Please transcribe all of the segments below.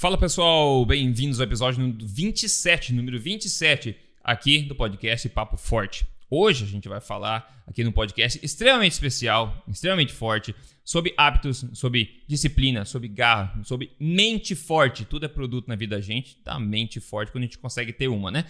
Fala pessoal, bem-vindos ao episódio 27, número 27, aqui do podcast Papo Forte. Hoje a gente vai falar aqui no podcast extremamente especial, extremamente forte, sobre hábitos, sobre disciplina, sobre garra, sobre mente forte. Tudo é produto na vida da gente, da mente forte, quando a gente consegue ter uma, né?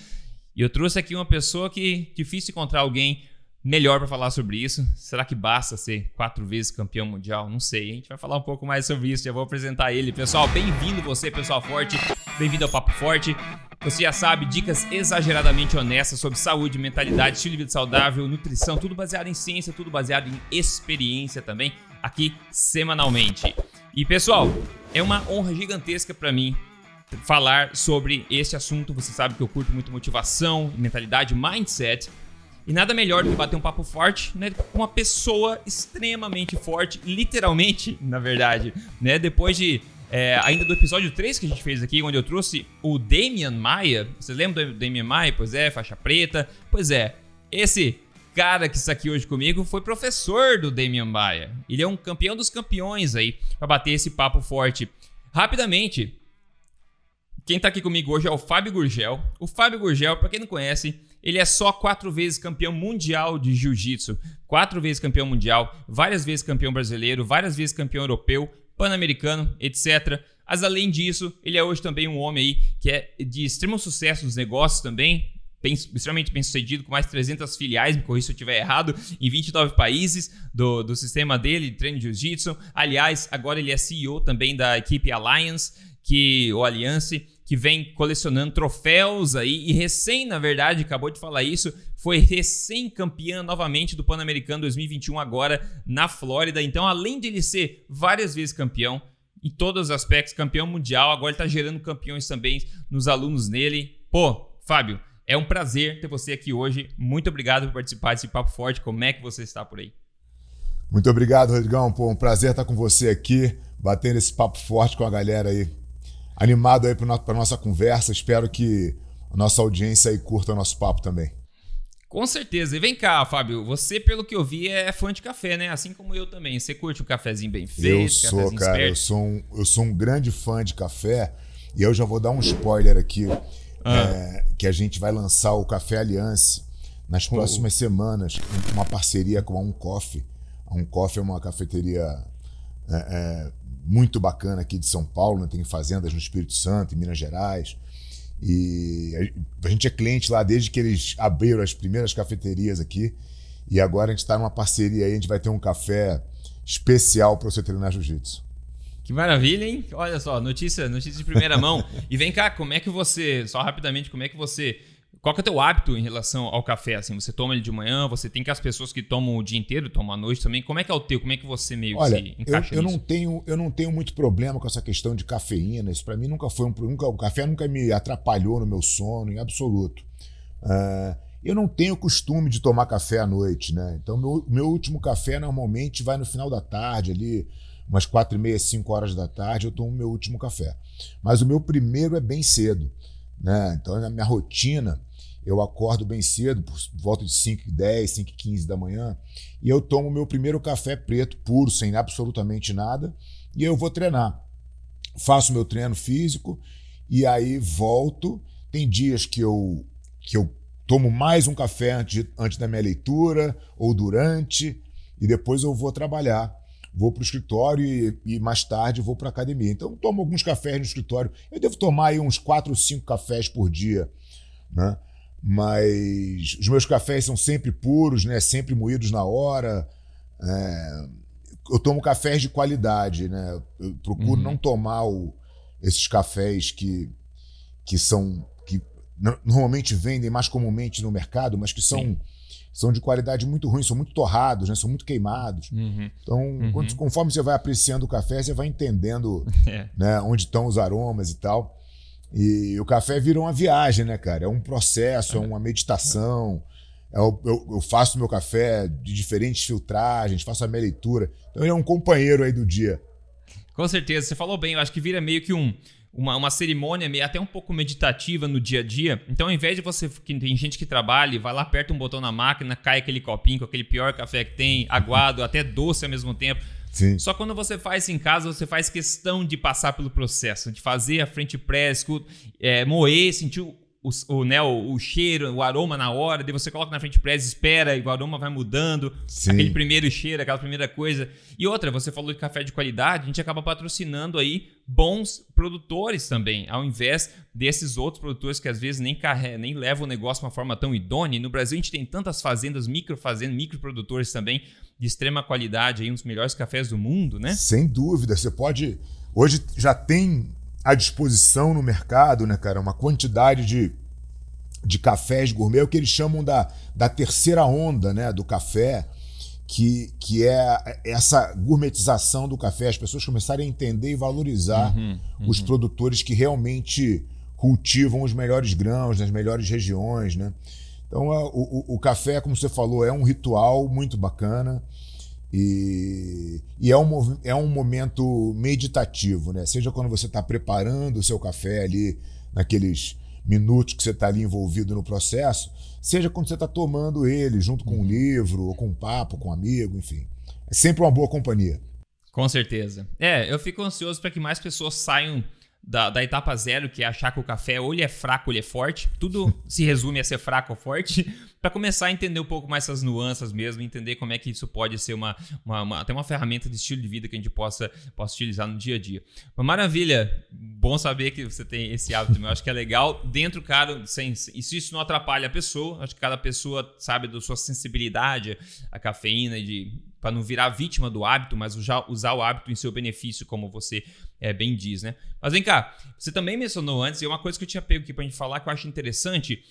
E eu trouxe aqui uma pessoa que difícil encontrar alguém melhor para falar sobre isso. Será que basta ser quatro vezes campeão mundial? Não sei. A gente vai falar um pouco mais sobre isso. Já vou apresentar ele. Pessoal, bem-vindo você, pessoal forte. Bem-vindo ao Papo Forte. Você já sabe, dicas exageradamente honestas sobre saúde, mentalidade, estilo de vida saudável, nutrição, tudo baseado em ciência, tudo baseado em experiência também, aqui semanalmente. E pessoal, é uma honra gigantesca para mim falar sobre esse assunto. Você sabe que eu curto muito motivação, mentalidade, mindset. E nada melhor do que bater um papo forte, né? Com uma pessoa extremamente forte, literalmente, na verdade, né? Depois de. É, ainda do episódio 3 que a gente fez aqui, onde eu trouxe o Damian Maia. Você lembra do Damian Maia? Pois é, faixa preta. Pois é, esse cara que está aqui hoje comigo foi professor do Damian Maia. Ele é um campeão dos campeões aí, para bater esse papo forte. Rapidamente, quem está aqui comigo hoje é o Fábio Gurgel. O Fábio Gurgel, para quem não conhece, ele é só quatro vezes campeão mundial de jiu-jitsu, quatro vezes campeão mundial, várias vezes campeão brasileiro, várias vezes campeão europeu, pan-americano, etc. Mas além disso, ele é hoje também um homem aí que é de extremo sucesso nos negócios também, bem, extremamente bem sucedido, com mais de 300 filiais, me corrija se eu estiver errado, em 29 países do, do sistema dele de treino de jiu-jitsu. Aliás, agora ele é CEO também da equipe Alliance, que, o Alliance, que vem colecionando troféus aí e recém, na verdade, acabou de falar isso, foi recém-campeã novamente do Pan-Americano 2021 agora na Flórida. Então, além de ele ser várias vezes campeão, em todos os aspectos, campeão mundial, agora ele está gerando campeões também nos alunos nele. Pô, Fábio, é um prazer ter você aqui hoje. Muito obrigado por participar desse Papo Forte. Como é que você está por aí? Muito obrigado, Rodrigão. Pô, um prazer estar com você aqui, batendo esse papo forte com a galera aí animado aí para nossa conversa. Espero que a nossa audiência aí curta o nosso papo também. Com certeza. E vem cá, Fábio, você, pelo que eu vi, é fã de café, né? Assim como eu também. Você curte um cafezinho bem feito, Eu sou, cara. Eu sou, um, eu sou um grande fã de café. E eu já vou dar um spoiler aqui. Ah. É, que a gente vai lançar o Café Aliança nas próximas semanas. Uma parceria com a Um Coffee. A Um Coffee é uma cafeteria é, é, muito bacana aqui de São Paulo, né? tem fazendas no Espírito Santo, em Minas Gerais. E a gente é cliente lá desde que eles abriram as primeiras cafeterias aqui. E agora a gente está numa parceria aí, a gente vai ter um café especial para você treinar jiu-jitsu. Que maravilha, hein? Olha só, notícia, notícia de primeira mão. E vem cá, como é que você, só rapidamente, como é que você qual que é o teu hábito em relação ao café? Assim, você toma ele de manhã, você tem que as pessoas que tomam o dia inteiro, tomam à noite também. Como é que é o teu? Como é que você meio Olha, se encaixa eu, eu nisso? não tenho Eu não tenho muito problema com essa questão de cafeína. Isso para mim nunca foi um nunca, O café nunca me atrapalhou no meu sono, em absoluto. Uh, eu não tenho costume de tomar café à noite, né? Então, meu, meu último café normalmente vai no final da tarde, ali, umas quatro e meia, cinco horas da tarde, eu tomo meu último café. Mas o meu primeiro é bem cedo, né? Então, na minha rotina eu acordo bem cedo, por volta de 5 e 10, 5 e 15 da manhã, e eu tomo meu primeiro café preto, puro, sem absolutamente nada, e eu vou treinar. Faço meu treino físico e aí volto. Tem dias que eu, que eu tomo mais um café antes, antes da minha leitura ou durante, e depois eu vou trabalhar. Vou para o escritório e, e, mais tarde vou para a academia. Então, tomo alguns cafés no escritório. Eu devo tomar aí uns 4 ou 5 cafés por dia. Né? Mas os meus cafés são sempre puros, né? Sempre moídos na hora. É, eu tomo cafés de qualidade, né? Eu procuro uhum. não tomar o, esses cafés que, que são que normalmente vendem mais comumente no mercado, mas que são são de qualidade muito ruim, são muito torrados, né? São muito queimados. Uhum. Então, uhum. Quando, conforme você vai apreciando o café, você vai entendendo é. né, onde estão os aromas e tal. E o café virou uma viagem, né, cara? É um processo, é uma meditação. Eu, eu, eu faço meu café de diferentes filtragens, faço a minha leitura. Então ele é um companheiro aí do dia. Com certeza, você falou bem. Eu acho que vira meio que um, uma, uma cerimônia meio, até um pouco meditativa no dia a dia. Então, ao invés de você. Que tem gente que trabalha vai lá, aperta um botão na máquina, cai aquele copinho com aquele pior café que tem, aguado, até doce ao mesmo tempo. Sim. Só quando você faz em casa, você faz questão de passar pelo processo, de fazer a frente press, é, moer, sentir o, o, né, o, o, cheiro, o aroma na hora, daí você coloca na frente press, espera e o aroma vai mudando, Sim. aquele primeiro cheiro, aquela primeira coisa. E outra, você falou de café de qualidade, a gente acaba patrocinando aí bons produtores também, ao invés desses outros produtores que às vezes nem, carre... nem levam o negócio de uma forma tão idônea. E no Brasil a gente tem tantas fazendas, micro fazendas, microprodutores também de extrema qualidade, aí, um dos melhores cafés do mundo, né? Sem dúvida, você pode. Hoje já tem à disposição no mercado, né, cara, uma quantidade de, de cafés gourmet, é o que eles chamam da, da terceira onda, né, do café, que, que é essa gourmetização do café, as pessoas começarem a entender e valorizar Uhum, uhum. os produtores que realmente cultivam os melhores grãos nas melhores regiões, né? Então, a- o- o café, como você falou, é um ritual muito bacana e, e é, um, é um momento meditativo, né? Seja quando você está preparando o seu café ali, naqueles minutos que você está ali envolvido no processo, seja quando você está tomando ele junto com um livro, ou com um papo, com um amigo, enfim. É sempre uma boa companhia. Com certeza. É, eu fico ansioso para que mais pessoas saiam da, da etapa zero, que é achar que o café ou ele é fraco ou ele é forte. Tudo se resume a ser fraco ou forte, para começar a entender um pouco mais essas nuances mesmo, entender como é que isso pode ser uma, uma, uma- até uma ferramenta de estilo de vida que a gente possa, possa utilizar no dia a dia. Mas maravilha, bom saber que você tem esse hábito. Eu acho que é legal. Dentro, cara, sem, e se isso não atrapalha a pessoa, acho que cada pessoa sabe da sua sensibilidade à cafeína de para não virar vítima do hábito, mas usar, o hábito em seu benefício, como você é, bem diz, né? Mas vem cá, você também mencionou antes, e é uma coisa que eu tinha pego aqui pra gente falar que eu acho interessante.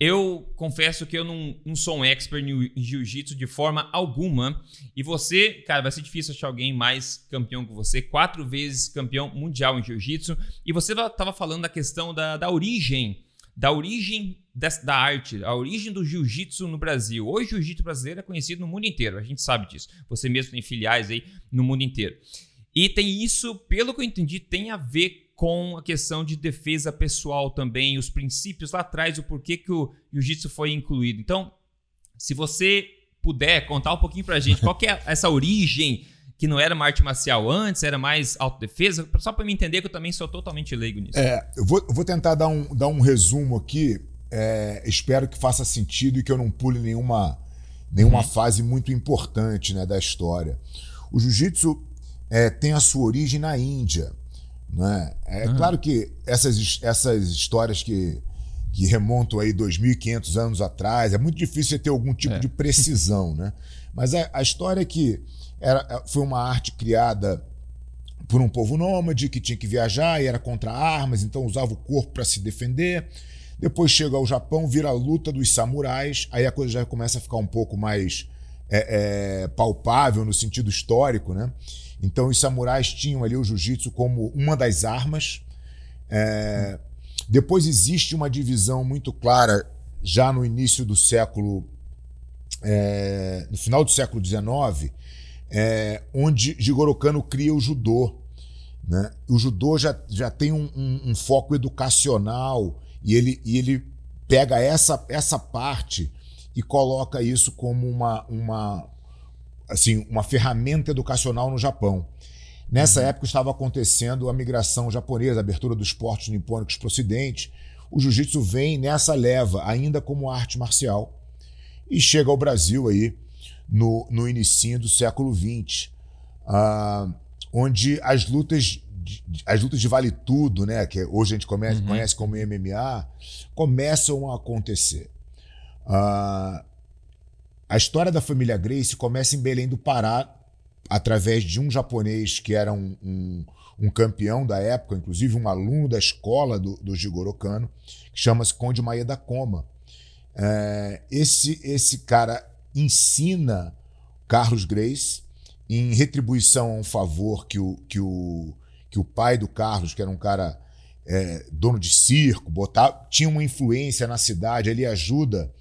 Eu confesso que eu não, não sou um expert em jiu-jitsu de forma alguma. E você, cara, vai ser difícil achar alguém mais campeão que você. Quatro vezes campeão mundial em jiu-jitsu. E você estava falando da questão da, da origem, da origem des- da arte, a origem do jiu-jitsu no Brasil. Hoje o jiu-jitsu brasileiro é conhecido no mundo inteiro, a gente sabe disso. Você mesmo tem filiais aí no mundo inteiro. E tem isso, pelo que eu entendi, tem a ver com a questão de defesa pessoal também, os princípios lá atrás, o porquê que o jiu-jitsu foi incluído. Então, se você puder contar um pouquinho pra gente qual que é essa origem que não era uma arte marcial antes, era mais autodefesa, só pra me entender que eu também sou totalmente leigo nisso. É, eu vou, eu vou tentar dar um, dar um resumo aqui. é, espero que faça sentido e que eu não pule nenhuma, nenhuma fase muito importante né, da história. O jiu-jitsu é, tem a sua origem na Índia. Né? É Ah. claro que essas, essas histórias que, que remontam aí 2.500 anos atrás, é muito difícil ter algum tipo É. de precisão. Né? Mas a, a história é que era, foi uma arte criada por um povo nômade que tinha que viajar e era contra armas, então usava o corpo para se defender. Depois chega ao Japão, vira a luta dos samurais, aí a coisa já começa a ficar um pouco mais é, é, palpável no sentido histórico, né? Então os samurais tinham ali o jiu-jitsu como uma das armas. É, depois existe uma divisão muito clara já no início do século, é, no final do século XIX, é, onde Jigoro Kano cria o judô. Né? O judô já, já tem um, um- um foco educacional e ele, e ele pega essa, essa parte e coloca isso como uma, uma, assim, uma ferramenta educacional no Japão. Nessa época estava acontecendo a migração japonesa, a abertura dos portos nipônicos para o ocidente. O jiu-jitsu vem nessa leva, ainda como arte marcial, e chega ao Brasil aí no, no início do século XX, ah, onde as lutas de, as lutas de vale tudo, né, que hoje a gente conhece, Uhum. conhece como MMA, começam a acontecer. Ah, a história da família Grace começa em Belém do Pará, através de um japonês que era um, um, um campeão da época, inclusive um aluno da escola do, do Jigoro Kano, que chama-se Conde Maeda Koma. É, esse, esse cara ensina Carlos Grace em retribuição a um favor que o, que o, que o pai do Carlos, que era um cara é, dono de circo, botar, tinha uma influência na cidade, ele ajuda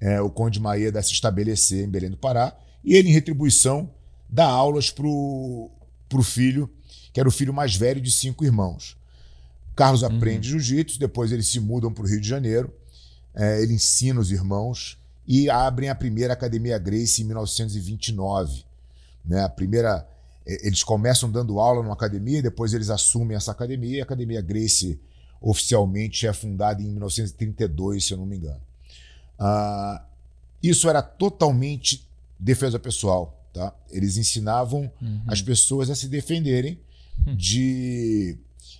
é, o Conde Maeda a se estabelecer em Belém do Pará, e ele, em retribuição, dá aulas para o filho, que era o filho mais velho de cinco irmãos. Carlos Uhum. aprende jiu-jitsu, depois eles se mudam para o Rio de Janeiro, é, ele ensina os irmãos e abrem a primeira Academia Grace em 1929. Né? A primeira eles começam dando aula numa academia, depois eles assumem essa academia. A Academia Grace oficialmente é fundada em 1932, se eu não me engano. Uh, isso era totalmente defesa pessoal. Tá? Eles ensinavam uhum. as pessoas a se defenderem de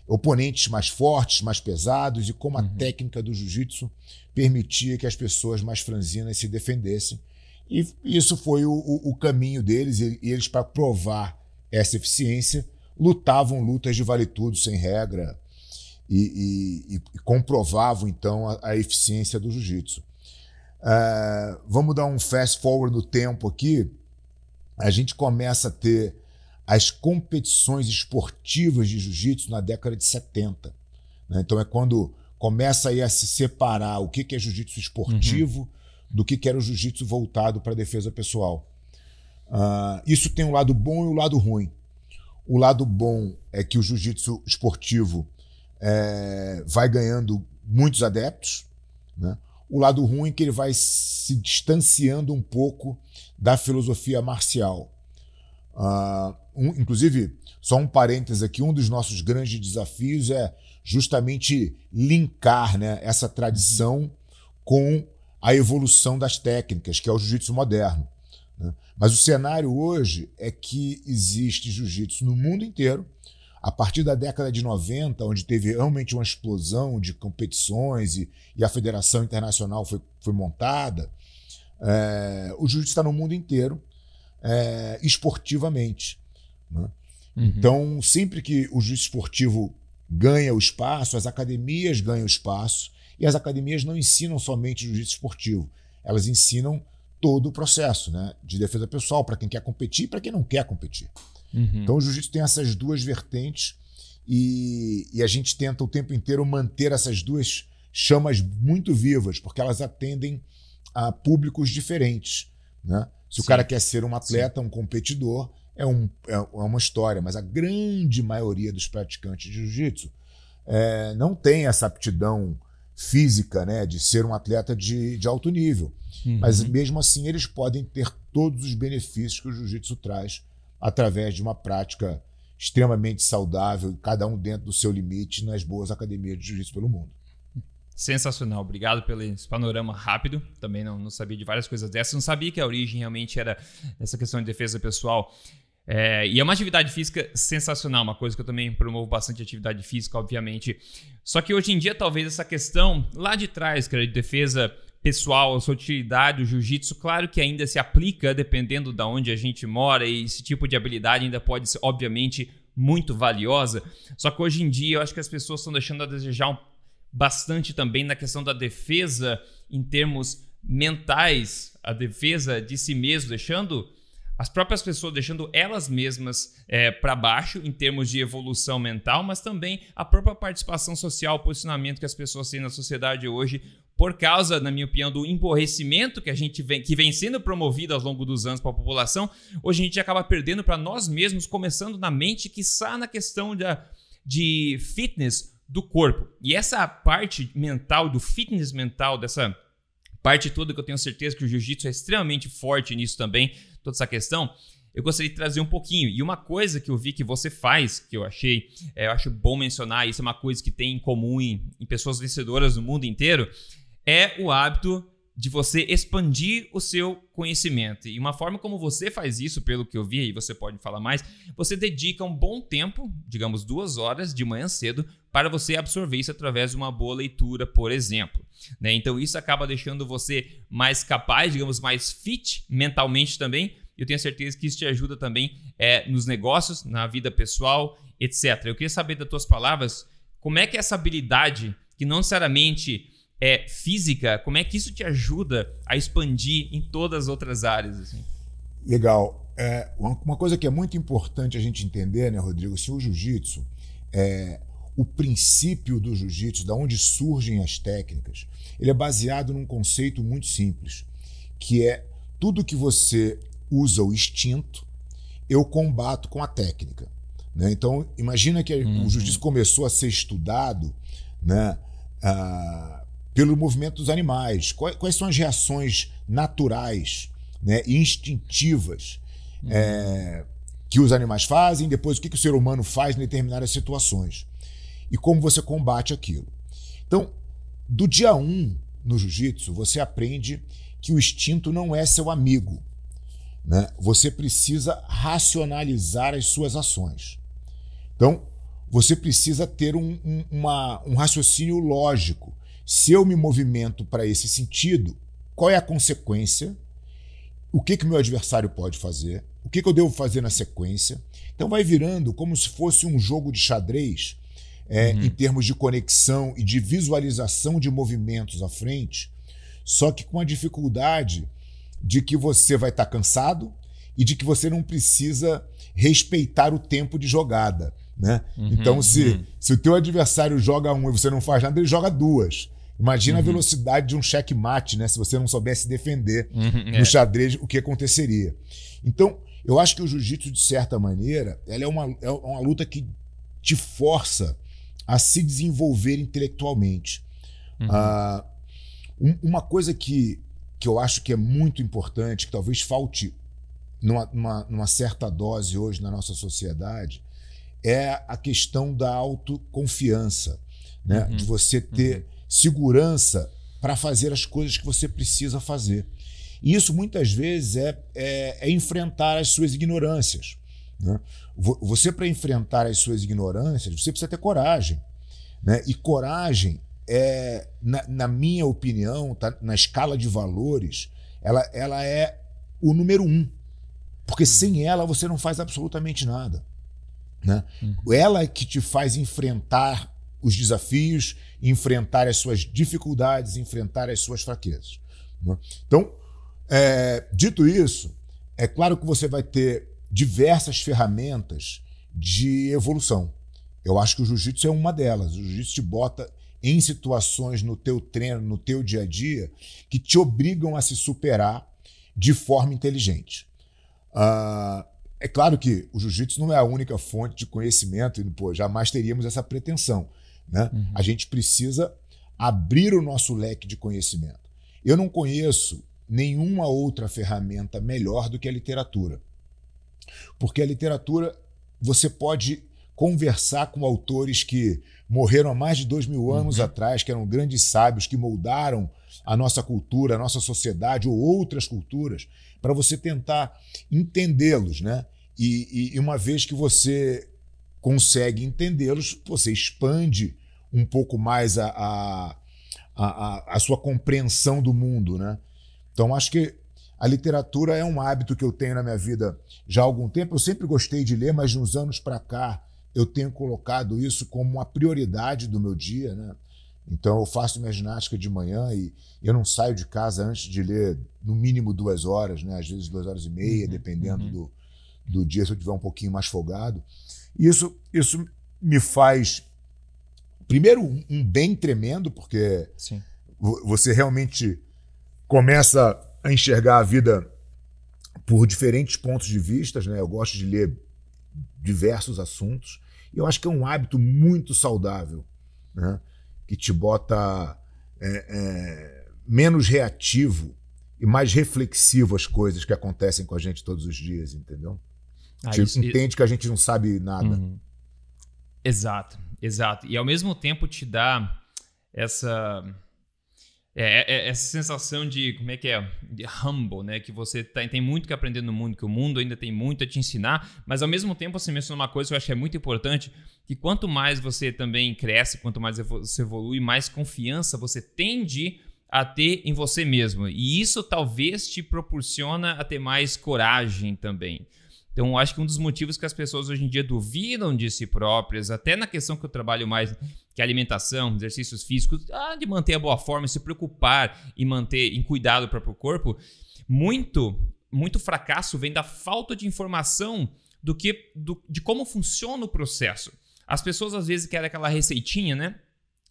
oponentes mais fortes, mais pesados, e como a uhum. técnica do jiu-jitsu permitia que as pessoas mais franzinas se defendessem. E isso foi o, o, o caminho deles, e, e eles, para provar essa eficiência, lutavam lutas de vale tudo, sem regra, e, e, e comprovavam então a, a, eficiência do jiu-jitsu. Uh, vamos dar um fast forward no tempo aqui. A gente começa a ter as competições esportivas de jiu-jitsu na década de 70. Né? Então é quando começa aí a se separar o que, que é jiu-jitsu esportivo uhum. do que, que era o jiu-jitsu voltado para a defesa pessoal. Uh, isso tem um lado bom e um lado ruim. O lado bom é que o jiu-jitsu esportivo é, vai ganhando muitos adeptos. Né? O lado ruim é que ele vai se distanciando um pouco da filosofia marcial. Uh, um, inclusive, só um parênteses aqui: um dos nossos grandes desafios é justamente linkar né, essa tradição com a evolução das técnicas, que é o jiu-jitsu moderno. Né? Mas o cenário hoje é que existe jiu-jitsu no mundo inteiro. A partir da década de 90, onde teve realmente uma explosão de competições e, e a Federação Internacional foi, foi montada, é, o jiu-jitsu está no mundo inteiro é, esportivamente. Né? Uhum. Então, sempre que o jiu-jitsu esportivo ganha o espaço, as academias ganham o espaço, e as academias não ensinam somente jiu-jitsu esportivo, elas ensinam todo o processo né, de defesa pessoal para quem quer competir e para quem não quer competir. Uhum. Então o jiu-jitsu tem essas duas vertentes e, e, a gente tenta o tempo inteiro manter essas duas chamas muito vivas, porque elas atendem a públicos diferentes. Né? Se Sim. o cara quer ser um atleta, Sim. um competidor, é, um, é, é, uma história, mas a grande maioria dos praticantes de jiu-jitsu é, não tem essa aptidão física né, de ser um atleta de, de alto nível. Uhum. Mas mesmo assim, eles podem ter todos os benefícios que o jiu-jitsu traz através de uma prática extremamente saudável, cada um dentro do seu limite, nas boas academias de jiu-jitsu pelo mundo. Sensacional, obrigado pelo panorama rápido. Também não, não, sabia de várias coisas dessas. Não sabia que a origem realmente era essa questão de defesa pessoal. É, e é uma atividade física sensacional, uma coisa que eu também promovo bastante atividade física, obviamente. Só que hoje em dia, talvez essa questão lá de trás, que era de defesa pessoal, a sua utilidade, o jiu-jitsu, claro que ainda se aplica dependendo de onde a gente mora e esse tipo de habilidade ainda pode ser, obviamente, muito valiosa. Só que hoje em dia eu acho que as pessoas estão deixando a desejar bastante também na questão da defesa em termos mentais, a defesa de si mesmo, deixando as próprias pessoas deixando elas mesmas é, para baixo em termos de evolução mental, mas também a própria participação social, o posicionamento que as pessoas têm na sociedade hoje, por causa, na minha opinião, do emborrecimento que a gente vem, que vem sendo promovido ao longo dos anos para a população, hoje a gente acaba perdendo para nós mesmos, começando na mente, que está na questão da, de fitness do corpo. E essa parte mental, do fitness mental, dessa parte toda que eu tenho certeza que o jiu-jitsu é extremamente forte nisso também, toda essa questão, eu gostaria de trazer um pouquinho. E uma coisa que eu vi que você faz, que eu achei, é, eu acho bom mencionar, isso é uma coisa que tem em comum em, em pessoas vencedoras no mundo inteiro, é o hábito de você expandir o seu conhecimento. E uma forma como você faz isso, pelo que eu vi, e você pode falar mais, você dedica um bom tempo, digamos duas horas de manhã cedo, para você absorver isso através de uma boa leitura, por exemplo. Né? Então isso acaba deixando você mais capaz, digamos, mais fit mentalmente também. Eu tenho certeza que isso te ajuda também é, nos negócios, na vida pessoal, etc. Eu queria saber das tuas palavras, como é que essa habilidade, que não necessariamente é, física, como é que isso te ajuda a expandir em todas as outras áreas? Assim? Legal. É, uma coisa que é muito importante a gente entender, né, Rodrigo, se o jiu-jitsu, é, o princípio do jiu-jitsu, da onde surgem as técnicas, ele é baseado num conceito muito simples, que é tudo que você usa o instinto, eu combato com a técnica. Né? Então, imagina que uhum. o jiu-jitsu começou a ser estudado né, ah, pelo movimento dos animais. Quais, são as reações naturais, né, instintivas? Uhum. É, que os animais fazem, depois o que, que o ser humano faz em determinadas situações e como você combate aquilo. Então, do dia 1 um, no jiu-jitsu, você aprende que o instinto não é seu amigo. Né? Você precisa racionalizar as suas ações. Então, você precisa ter um, um, uma, um raciocínio lógico. Se eu me movimento para esse sentido, qual é a consequência? O que, que meu adversário pode fazer? O que, que eu devo fazer na sequência? Então vai virando como se fosse um jogo de xadrez é, uhum. em termos de conexão e de visualização de movimentos à frente, só que com a dificuldade de que você vai estar tá cansado e de que você não precisa respeitar o tempo de jogada. Né? Uhum, então, se, uhum. se o teu adversário joga um e você não faz nada, ele joga duas. Imagina uhum. a velocidade de um checkmate, né? Se você não soubesse defender uhum, no é. xadrez, o que aconteceria. Então, eu acho que o jiu-jitsu, de certa maneira, ela é uma, é uma luta que te força a se desenvolver intelectualmente. Uhum. Uh, um, uma coisa que, que eu acho que é muito importante, que talvez falte numa, numa, numa certa dose hoje na nossa sociedade, é a questão da autoconfiança, né? Uhum. de você ter uhum. Segurança para fazer as coisas que você precisa fazer. E isso muitas vezes é, é, é enfrentar as suas ignorâncias. Né? Você, para enfrentar as suas ignorâncias, você precisa ter coragem. Né? E coragem é, na, na minha opinião, tá, na escala de valores, ela, ela é o número um. Porque sem ela você não faz absolutamente nada. Né? Uhum. Ela é que te faz enfrentar os desafios, enfrentar as suas dificuldades, enfrentar as suas fraquezas. Né? Então, é, dito isso, é claro que você vai ter diversas ferramentas de evolução. Eu acho que o jiu-jitsu é uma delas. O jiu-jitsu te bota em situações no teu treino, no teu dia a dia, que te obrigam a se superar de forma inteligente. Uh, é claro que o jiu-jitsu não é a única fonte de conhecimento e pô, jamais teríamos essa pretensão. Né? Uhum. A gente precisa abrir o nosso leque de conhecimento. Eu não conheço nenhuma outra ferramenta melhor do que a literatura. Porque a literatura você pode conversar com autores que morreram há mais de dois mil anos uhum. atrás, que eram grandes sábios, que moldaram a nossa cultura, a nossa sociedade ou outras culturas, para você tentar entendê-los, né? E, e, uma vez que você consegue entendê-los, você expande um pouco mais a, a, a, a sua compreensão do mundo, né? Então, acho que a literatura é um hábito que eu tenho na minha vida já há algum tempo. Eu sempre gostei de ler, mas de uns anos para cá eu tenho colocado isso como uma prioridade do meu dia. Né? Então, eu faço minha ginástica de manhã e eu não saio de casa antes de ler no mínimo duas horas, né? às vezes duas horas e meia, uhum, dependendo uhum. Do, do dia, se eu tiver um pouquinho mais folgado. Isso, isso me faz, primeiro, um bem tremendo, porque Sim. você realmente começa a enxergar a vida por diferentes pontos de vista, né? Eu gosto de ler diversos assuntos e eu acho que é um hábito muito saudável, né? Que te bota é, é, menos reativo e mais reflexivo às coisas que acontecem com a gente todos os dias, entendeu? Ah, a gente entende que a gente não sabe nada. Uhum. Exato, exato. E ao mesmo tempo te dá essa é, é, é, essa sensação de, como é que é? De humble, né? Que você tá, tem muito que aprender no mundo, que o mundo ainda tem muito a te ensinar, mas ao mesmo tempo você mencionou uma coisa que eu acho que é muito importante, que quanto mais você também cresce, quanto mais você evolui, mais confiança você tende a ter em você mesmo. E isso talvez te proporciona a ter mais coragem também. Então, acho que um dos motivos que as pessoas hoje em dia duvidam de si próprias, até na questão que eu trabalho mais, que é alimentação, exercícios físicos, ah, de manter a boa forma, se preocupar e manter em cuidado o próprio corpo, muito, muito fracasso vem da falta de informação do que do, de como funciona o processo. As pessoas às vezes querem aquela receitinha, né?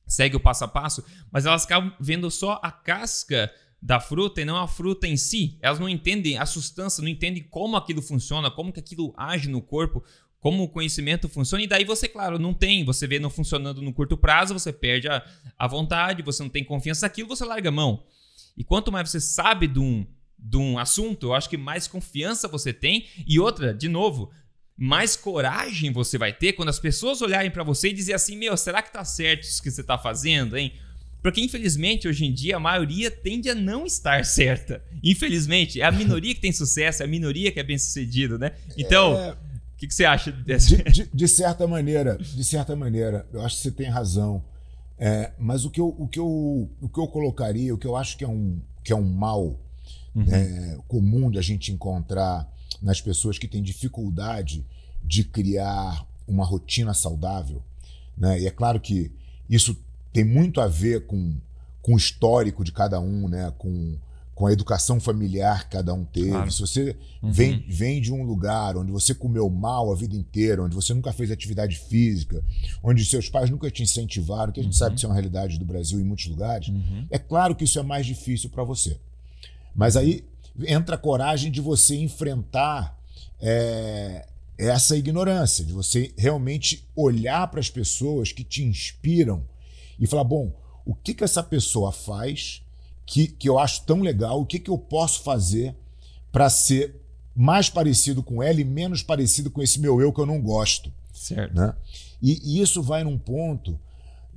Segue o passo a passo, mas elas acabam vendo só a casca da fruta e não a fruta em si. Elas não entendem a substância, não entendem como aquilo funciona, como que aquilo age no corpo, como o conhecimento funciona. E daí você, claro, não tem, você vê não funcionando no curto prazo, você perde a, a vontade, você não tem confiança naquilo, você larga a mão. E quanto mais você sabe de um, de um assunto, eu acho que mais confiança você tem. E outra, de novo, mais coragem você vai ter quando as pessoas olharem para você e dizer assim: "Meu, será que tá certo isso que você tá fazendo, hein?" Porque infelizmente hoje em dia a maioria tende a não estar certa. Infelizmente, é a minoria que tem sucesso, é a minoria que é bem-sucedido, né? Então, é... o que, que, você acha dessa? De, de, de, certa maneira, de certa maneira, eu acho que você tem razão. É, mas o que, eu, o, que eu, o que eu colocaria, o que eu acho que é um, que é um mal uhum. é, comum de a gente encontrar nas pessoas que têm dificuldade de criar uma rotina saudável. Né? E é claro que isso tem muito a ver com, com o histórico de cada um, né? com, com a educação familiar que cada um teve. Claro. Se você uhum. vem, vem de um lugar onde você comeu mal a vida inteira, onde você nunca fez atividade física, onde seus pais nunca te incentivaram, que a gente uhum. sabe que isso é uma realidade do Brasil em muitos lugares, uhum. é claro que isso é mais difícil para você. Mas aí entra a coragem de você enfrentar é, essa ignorância, de você realmente olhar para as pessoas que te inspiram e falar: bom, o que, que essa pessoa faz que, que eu acho tão legal, o que, que eu posso fazer para ser mais parecido com ela e menos parecido com esse meu eu que eu não gosto. Certo. Né? E, e isso vai num ponto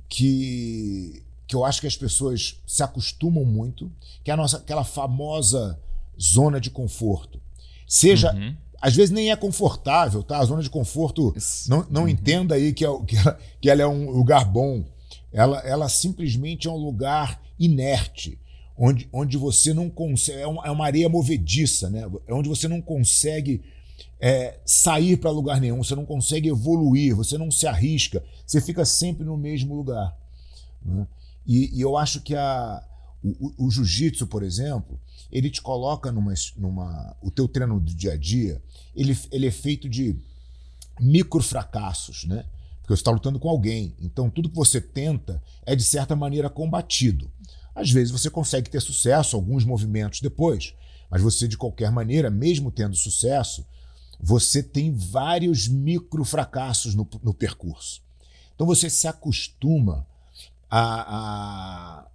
que que eu acho que as pessoas se acostumam muito, que é a nossa aquela famosa zona de conforto. Seja, uhum. às vezes nem é confortável, tá? A zona de conforto, não, não uhum. entenda aí que, é, que, ela, que ela é um lugar bom. Ela, ela simplesmente é um lugar inerte, onde, onde você não consegue. É, é uma areia movediça, né? É onde você não consegue é, sair para lugar nenhum, você não consegue evoluir, você não se arrisca, você fica sempre no mesmo lugar. Né? E, e eu acho que a, o, o jiu-jitsu, por exemplo, ele te coloca numa, numa. O teu treino do dia a dia, ele, ele é feito de micro fracassos, né? Porque você está lutando com alguém. Então, tudo que você tenta é, de certa maneira, combatido. Às vezes você consegue ter sucesso, alguns movimentos depois, mas você, de qualquer maneira, mesmo tendo sucesso, você tem vários micro fracassos no, no percurso. Então você se acostuma a, a,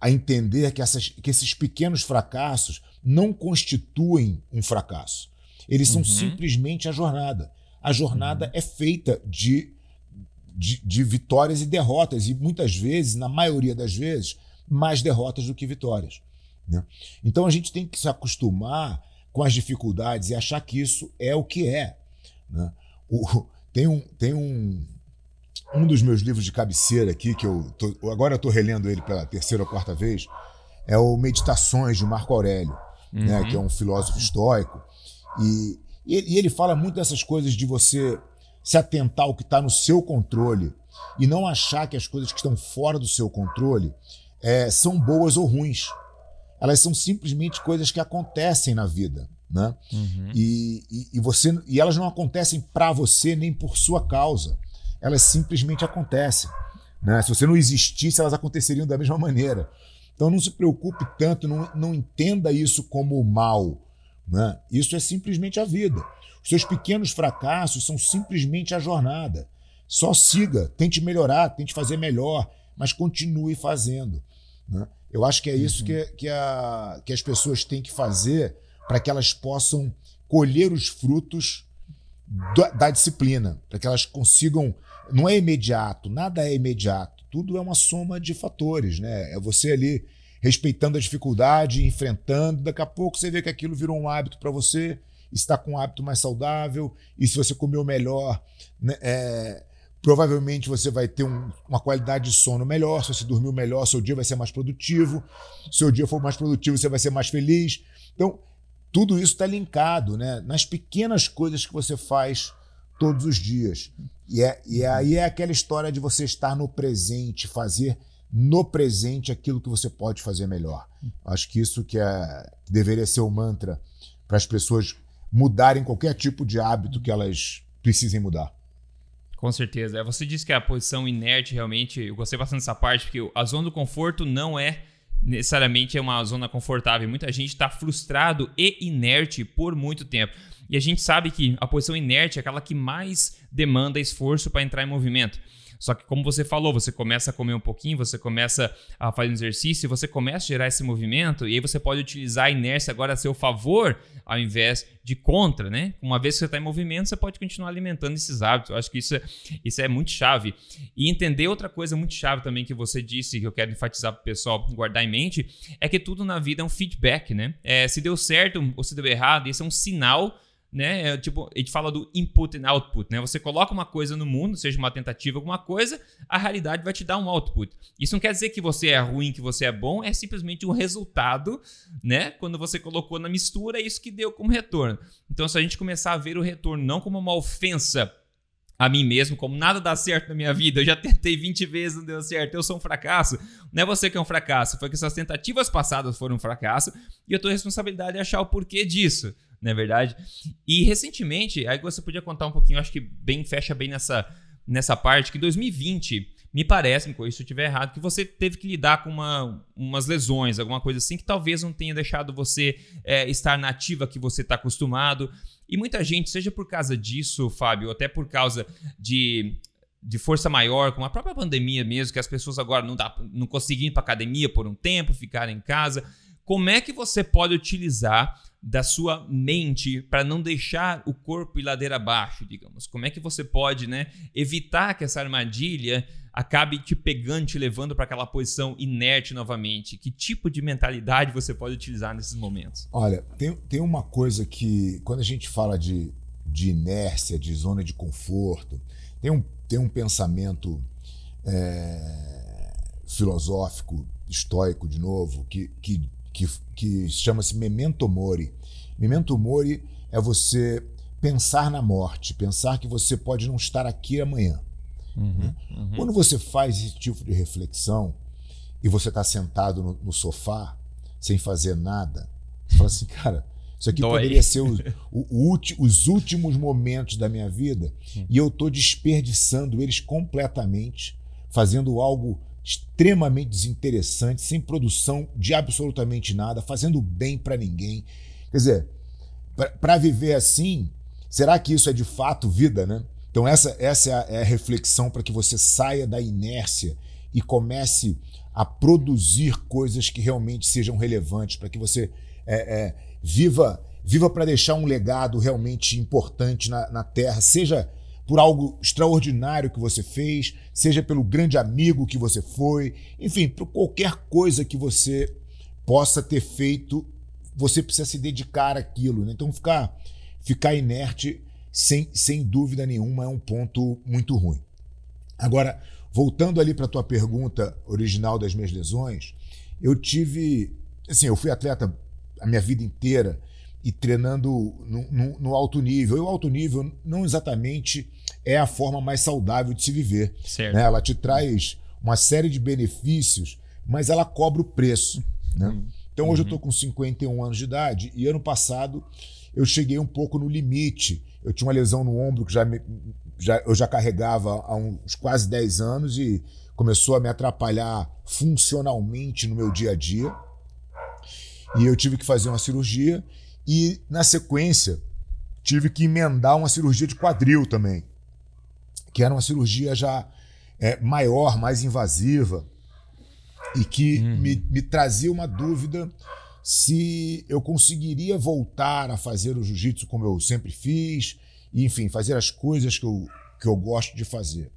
a entender que, essas, que esses pequenos fracassos não constituem um fracasso. Eles são uhum. simplesmente a jornada. A jornada uhum. é feita de, de, de, vitórias e derrotas, e muitas vezes, na maioria das vezes, mais derrotas do que vitórias. Né? Então a gente tem que se acostumar com as dificuldades e achar que isso é o que é. Né? O, tem um, tem um, um dos meus livros de cabeceira aqui, que eu tô, agora eu estou relendo ele pela terceira ou quarta vez, é o Meditações de Marco Aurélio, né, uhum. né, que é um filósofo estoico. E, e ele fala muito dessas coisas de você se atentar ao que está no seu controle e não achar que as coisas que estão fora do seu controle é, são boas ou ruins. Elas são simplesmente coisas que acontecem na vida. Né? Uhum. E, e, e, você, e elas não acontecem para você nem por sua causa elas simplesmente acontecem. Né? Se você não existisse, elas aconteceriam da mesma maneira. Então não se preocupe tanto, não, não entenda isso como mal. Né? Isso é simplesmente a vida. Os seus pequenos fracassos são simplesmente a jornada. Só siga, tente melhorar, tente fazer melhor, mas continue fazendo. Né? Eu acho que é isso uhum. que, que, a, que as pessoas têm que fazer para que elas possam colher os frutos da, da disciplina, para que elas consigam não é imediato, nada é imediato. Tudo é uma soma de fatores, né? É você ali respeitando a dificuldade, enfrentando. Daqui a pouco você vê que aquilo virou um hábito para você, está com um hábito mais saudável. E se você comeu melhor, né, é, provavelmente você vai ter um, uma qualidade de sono melhor. Se você dormiu melhor, seu dia vai ser mais produtivo. Se seu dia for mais produtivo, você vai ser mais feliz. Então, tudo isso está linkado né, nas pequenas coisas que você faz todos os dias. E, é, e é, aí é aquela história de você estar no presente, fazer no presente aquilo que você pode fazer melhor. Acho que isso que, é, que deveria ser o mantra para as pessoas mudarem qualquer tipo de hábito que elas precisem mudar. Com certeza. É, você disse que a posição inerte realmente, eu gostei bastante dessa parte, porque a zona do conforto não é necessariamente uma zona confortável. Muita gente está frustrado e inerte por muito tempo. E a gente sabe que a posição inerte é aquela que mais demanda esforço para entrar em movimento. Só que, como você falou, você começa a comer um pouquinho, você começa a fazer um exercício, você começa a gerar esse movimento, e aí você pode utilizar a inércia agora a seu favor, ao invés de contra, né? Uma vez que você está em movimento, você pode continuar alimentando esses hábitos. Eu acho que isso é, isso é muito chave. E entender outra coisa muito chave também que você disse, que eu quero enfatizar para o pessoal guardar em mente, é que tudo na vida é um feedback, né? É, se deu certo ou se deu errado, isso é um sinal né? É, tipo, a gente fala do input and output, né? Você coloca uma coisa no mundo, seja uma tentativa, alguma coisa, a realidade vai te dar um output. Isso não quer dizer que você é ruim, que você é bom, é simplesmente um resultado, né? Quando você colocou na mistura, é isso que deu como retorno. Então, se a gente começar a ver o retorno não como uma ofensa a mim mesmo, como nada dá certo na minha vida, eu já tentei 20 vezes, não deu certo, eu sou um fracasso. Não é você que é um fracasso, foi que essas tentativas passadas foram um fracasso e eu tenho a responsabilidade de achar o porquê disso não é verdade? E recentemente, aí você podia contar um pouquinho, acho que bem fecha bem nessa, nessa parte, que em 2020, me parece, me corrija se eu estiver errado, que você teve que lidar com uma, umas lesões, alguma coisa assim, que talvez não tenha deixado você é, estar na ativa que você está acostumado. E muita gente, seja por causa disso, Fábio, ou até por causa de de força maior, com a própria pandemia mesmo, que as pessoas agora não, dá, não conseguiam ir para academia por um tempo, ficarem em casa. Como é que você pode utilizar da sua mente para não deixar o corpo ir ladeira abaixo, digamos? Como é que você pode, né, evitar que essa armadilha acabe te pegando, te levando para aquela posição inerte novamente? Que tipo de mentalidade você pode utilizar nesses momentos? Olha, tem, tem uma coisa que, quando a gente fala de, de inércia, de zona de conforto, tem um, tem um pensamento é, filosófico, estoico, de novo, que, que que, que chama-se Memento Mori. Memento Mori é você pensar na morte, pensar que você pode não estar aqui amanhã. Uhum, né? uhum. Quando você faz esse tipo de reflexão e você está sentado no, no, sofá sem fazer nada, você fala assim, cara, isso aqui Dói. poderia ser o, o, o, os últimos momentos da minha vida uhum. e eu estou desperdiçando eles completamente, fazendo algo extremamente desinteressante, sem produção de absolutamente nada, fazendo bem para ninguém. Quer dizer, para viver assim, será que isso é de fato vida, né? Então essa, essa é a, é a reflexão para que você saia da inércia e comece a produzir coisas que realmente sejam relevantes, para que você é, é, viva viva para deixar um legado realmente importante na, na Terra, seja por algo extraordinário que você fez, seja pelo grande amigo que você foi, enfim, por qualquer coisa que você possa ter feito, você precisa se dedicar àquilo. Né? Então, ficar, ficar inerte, sem, sem dúvida nenhuma, é um ponto muito ruim. Agora, voltando ali para a tua pergunta original das minhas lesões, eu tive. Assim, eu fui atleta a minha vida inteira e treinando no, no, no, alto nível. E o alto nível não exatamente é a forma mais saudável de se viver. Certo. Né? Ela te traz uma série de benefícios, mas ela cobra o preço. Né? Uhum. Então hoje uhum. eu estou com 51 anos de idade e ano passado eu cheguei um pouco no limite. Eu tinha uma lesão no ombro que já, me, já eu já carregava há uns quase 10 anos e começou a me atrapalhar funcionalmente no meu dia a dia. E eu tive que fazer uma cirurgia e, na sequência, tive que emendar uma cirurgia de quadril também, que era uma cirurgia já é, maior, mais invasiva, e que uhum. me, me trazia uma dúvida se eu conseguiria voltar a fazer o jiu-jitsu como eu sempre fiz, e, enfim, fazer as coisas que eu, que eu gosto de fazer.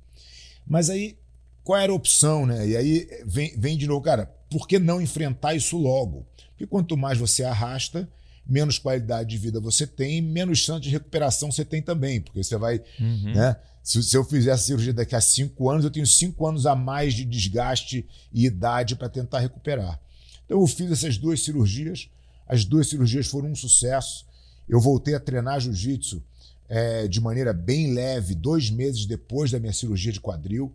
Mas aí, qual era a opção, né? E aí vem, vem de novo, cara, por que não enfrentar isso logo? Porque quanto mais você arrasta, menos qualidade de vida você tem, menos chance de recuperação você tem também, porque você vai, uhum. né? Se, se, eu fizer a cirurgia daqui a cinco anos, eu tenho cinco anos a mais de desgaste e idade para tentar recuperar. Então eu fiz essas duas cirurgias, as duas cirurgias foram um sucesso. Eu voltei a treinar jiu-jitsu é, de maneira bem leve dois meses depois da minha cirurgia de quadril,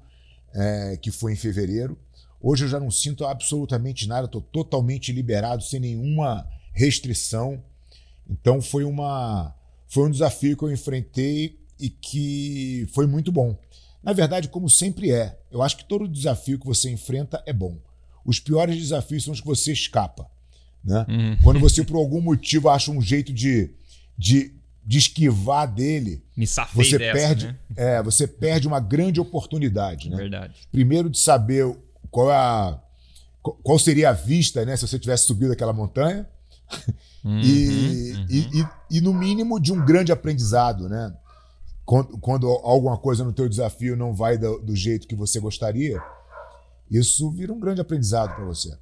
é, que foi em fevereiro. Hoje eu já não sinto absolutamente nada, estou totalmente liberado, sem nenhuma restrição. Então foi uma foi um desafio que eu enfrentei e que foi muito bom. Na verdade, como sempre é, eu acho que todo desafio que você enfrenta é bom. Os piores desafios são os que você escapa. Né? Uhum. Quando você, por algum motivo, acha um jeito de, de de esquivar dele, você dessa, perde, né? é, você perde uma grande oportunidade, né? Verdade. Primeiro de saber qual é a qual seria a vista, né, se você tivesse subido aquela montanha, Uhum, e, uhum. e, e- e, no mínimo de um grande aprendizado, né? Quando, quando alguma coisa no teu desafio não vai do, do jeito que você gostaria, isso vira um grande aprendizado para você.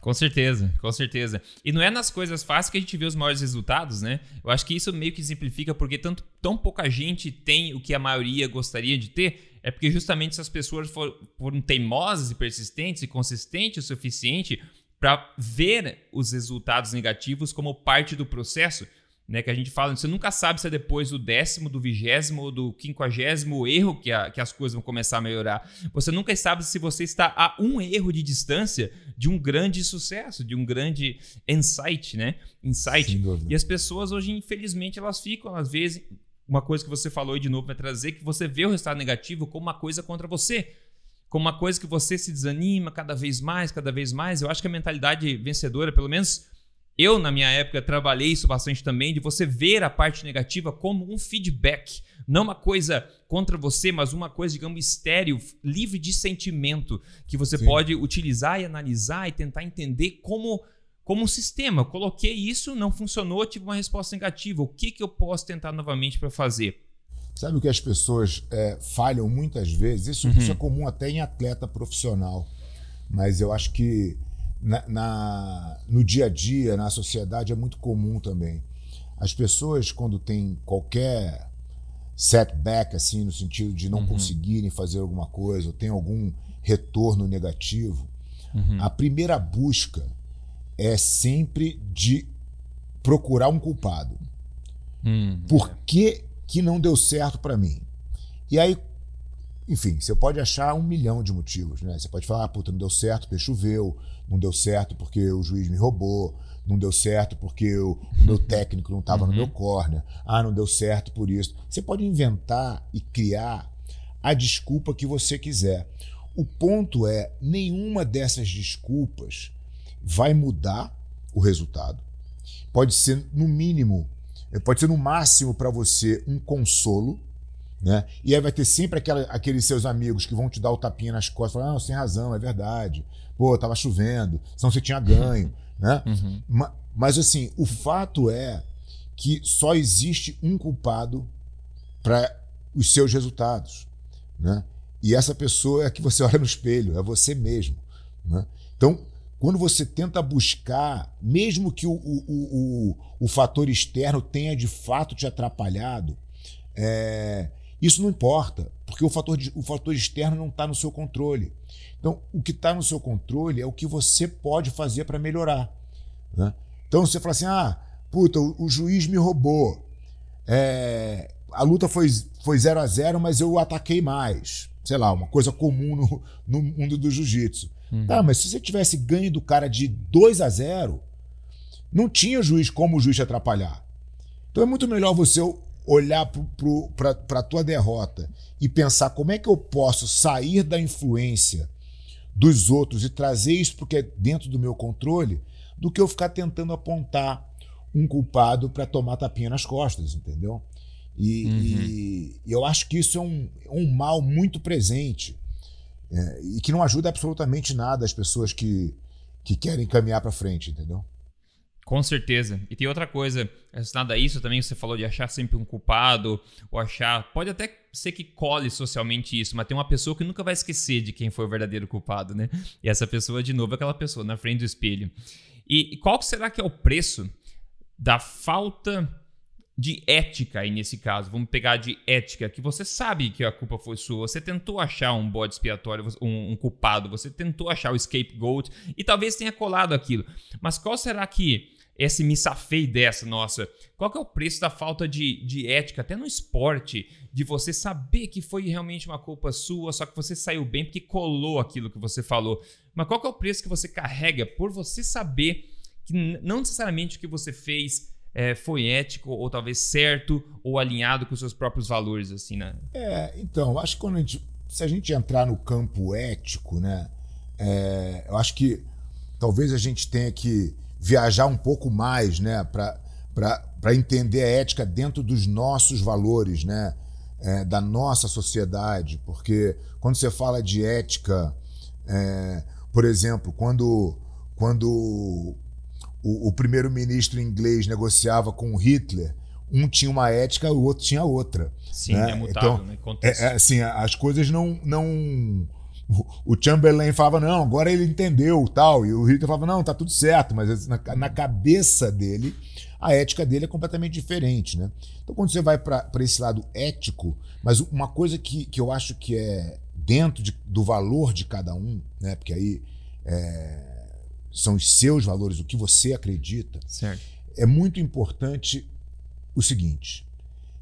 Com certeza, com certeza. E não é nas coisas fáceis que a gente vê os maiores resultados, né? Eu acho que isso meio que exemplifica porque tanto, tão pouca gente tem o que a maioria gostaria de ter, é porque justamente essas pessoas for- foram teimosas e persistentes e consistentes o suficiente para ver os resultados negativos como parte do processo, né? Que a gente fala, você nunca sabe se é depois do décimo, do vigésimo ou do quinquagésimo erro que, a- que as coisas vão começar a melhorar. Você nunca sabe se você está a um erro de distância de um grande sucesso, de um grande insight, né? Insight. E as pessoas hoje, infelizmente, elas ficam, às vezes, uma coisa que você falou e de novo vai trazer, que você vê o resultado negativo como uma coisa contra você. Como uma coisa que você se desanima cada vez mais, cada vez mais. Eu acho que a mentalidade vencedora, pelo menos eu, na minha época, trabalhei isso bastante também, de você ver a parte negativa como um feedback. Não uma coisa contra você, mas uma coisa, digamos, estéreo, livre de sentimento, que você Sim. pode utilizar e analisar e tentar entender como, como um sistema. Eu coloquei isso, não funcionou, tive uma resposta negativa. O que, que eu posso tentar novamente para fazer? Sabe o que as pessoas é, falham muitas vezes? Isso, Uhum. isso é comum até em atleta profissional, mas eu acho que na, na- no dia a dia, na sociedade, é muito comum também. As pessoas, quando têm qualquer setback, assim, no sentido de não Uhum. conseguirem fazer alguma coisa, ou tem algum retorno negativo, Uhum. a primeira busca é sempre de procurar um culpado. Hum, Por que, que não deu certo para mim? E aí, enfim, você pode achar um milhão de motivos, né? Você pode falar, ah, puta, não deu certo porque choveu, não deu certo porque o juiz me roubou, não deu certo porque o, o meu técnico não estava no meu corner, ah, não deu certo por isso. Você pode inventar e criar a desculpa que você quiser. O ponto é, nenhuma dessas desculpas vai mudar o resultado. Pode ser, no mínimo, pode ser no máximo para você um consolo, né? E aí vai ter sempre aquela- aqueles seus amigos que vão te dar o tapinha nas costas, falando, ah, você tem razão, é verdade. Pô, tava chovendo, senão você tinha ganho, né? Uhum. Ma- Mas assim, o fato é que só existe um culpado para os seus resultados, né? E essa pessoa é a que você olha no espelho, é você mesmo, né? Então, quando você tenta buscar, mesmo que o, o, o, o, o fator externo tenha de fato te atrapalhado, é, isso não importa, porque o fator, de- o fator externo não está no seu controle. Então, o que está no seu controle é o que você pode fazer para melhorar. né? Então, você fala assim: ah, puta, o, o juiz me roubou. É, a luta foi, foi 0 a 0 mas eu ataquei mais. Sei lá, uma coisa comum no, no mundo do jiu-jitsu. Tá, mas se você tivesse ganho do cara de 2 a 0 não tinha juiz como o juiz te atrapalhar. Então é muito melhor você olhar para a tua derrota e pensar como é que eu posso sair da influência dos outros e trazer isso porque é dentro do meu controle, do que eu ficar tentando apontar um culpado para tomar tapinha nas costas, entendeu? E, Uhum. e- e eu acho que isso é um, um mal muito presente é, e que não ajuda absolutamente nada as pessoas que, que querem caminhar para frente, entendeu? Com certeza. E tem outra coisa relacionada a isso também, você falou de achar sempre um culpado, ou achar. Pode até ser que cole socialmente isso, mas tem uma pessoa que nunca vai esquecer de quem foi o verdadeiro culpado, né? E essa pessoa, de novo, é aquela pessoa na frente do espelho. E, e qual será que é o preço da falta de ética aí nesse caso? Vamos pegar de ética, que você sabe que a culpa foi sua, você tentou achar um bode expiatório, um, um culpado, você tentou achar o scapegoat e talvez tenha colado aquilo. Mas qual será que esse me safei dessa, nossa, qual que é o preço da falta de, de ética, até no esporte, de você saber que foi realmente uma culpa sua, só que você saiu bem porque colou aquilo que você falou. Mas qual que é o preço que você carrega por você saber que não necessariamente o que você fez é, foi ético, ou talvez certo, ou alinhado com os seus próprios valores, assim, né? É, então, acho que quando a gente, se a gente entrar no campo ético, né, é, eu acho que talvez a gente tenha que viajar um pouco mais, né, para para entender a ética dentro dos nossos valores, né? É, da nossa sociedade, porque quando você fala de ética, é, por exemplo, quando, quando o, o primeiro-ministro inglês negociava com Hitler, um tinha uma ética, o outro tinha outra. Sim, né? é mutável, então, né? É, é, assim, as coisas não, não o Chamberlain falava, não, agora ele entendeu tal. E o Hitler falava, não, tá tudo certo. Mas na, na cabeça dele, a ética dele é completamente diferente. Né? Então, quando você vai para esse lado ético, mas uma coisa que, que eu acho que é dentro de, do valor de cada um, né? porque aí é, são os seus valores, o que você acredita, certo. é muito importante o seguinte: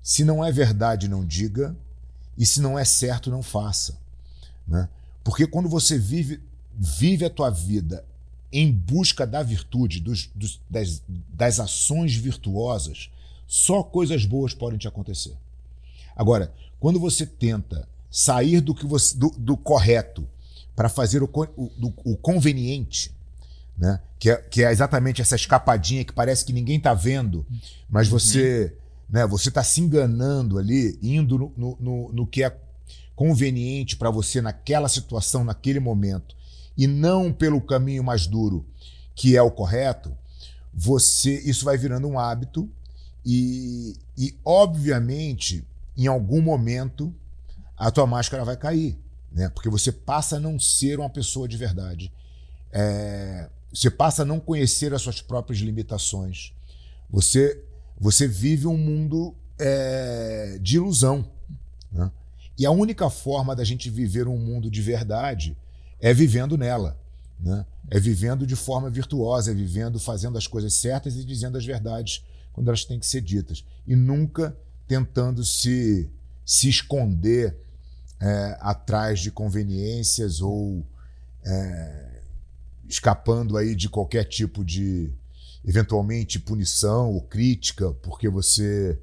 se não é verdade, não diga, e se não é certo, não faça. Né? Porque quando você vive, vive a tua vida em busca da virtude, dos, dos, das, das ações virtuosas, só coisas boas podem te acontecer. Agora, quando você tenta sair do que você, do, do correto para fazer o, o, do, o conveniente, né? que, é, que é exatamente essa escapadinha que parece que ninguém está vendo, mas uhum. você né, você está se enganando ali, indo no, no, no, no que é conveniente para você naquela situação, naquele momento, e não pelo caminho mais duro, que é o correto, você isso vai virando um hábito e, e obviamente, em algum momento, a tua máscara vai cair, né? Porque você passa a não ser uma pessoa de verdade. É, você passa a não conhecer as suas próprias limitações. Você, você vive um mundo é, de ilusão. Né? E a única forma da gente viver um mundo de verdade é vivendo nela. Né? É vivendo de forma virtuosa, é vivendo fazendo as coisas certas e dizendo as verdades quando elas têm que ser ditas. E nunca tentando se, se esconder é, atrás de conveniências ou é, escapando aí de qualquer tipo de, eventualmente, punição ou crítica, porque você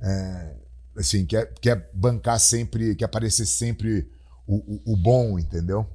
é, assim, quer, quer bancar sempre, quer aparecer sempre o, o, o bom, entendeu?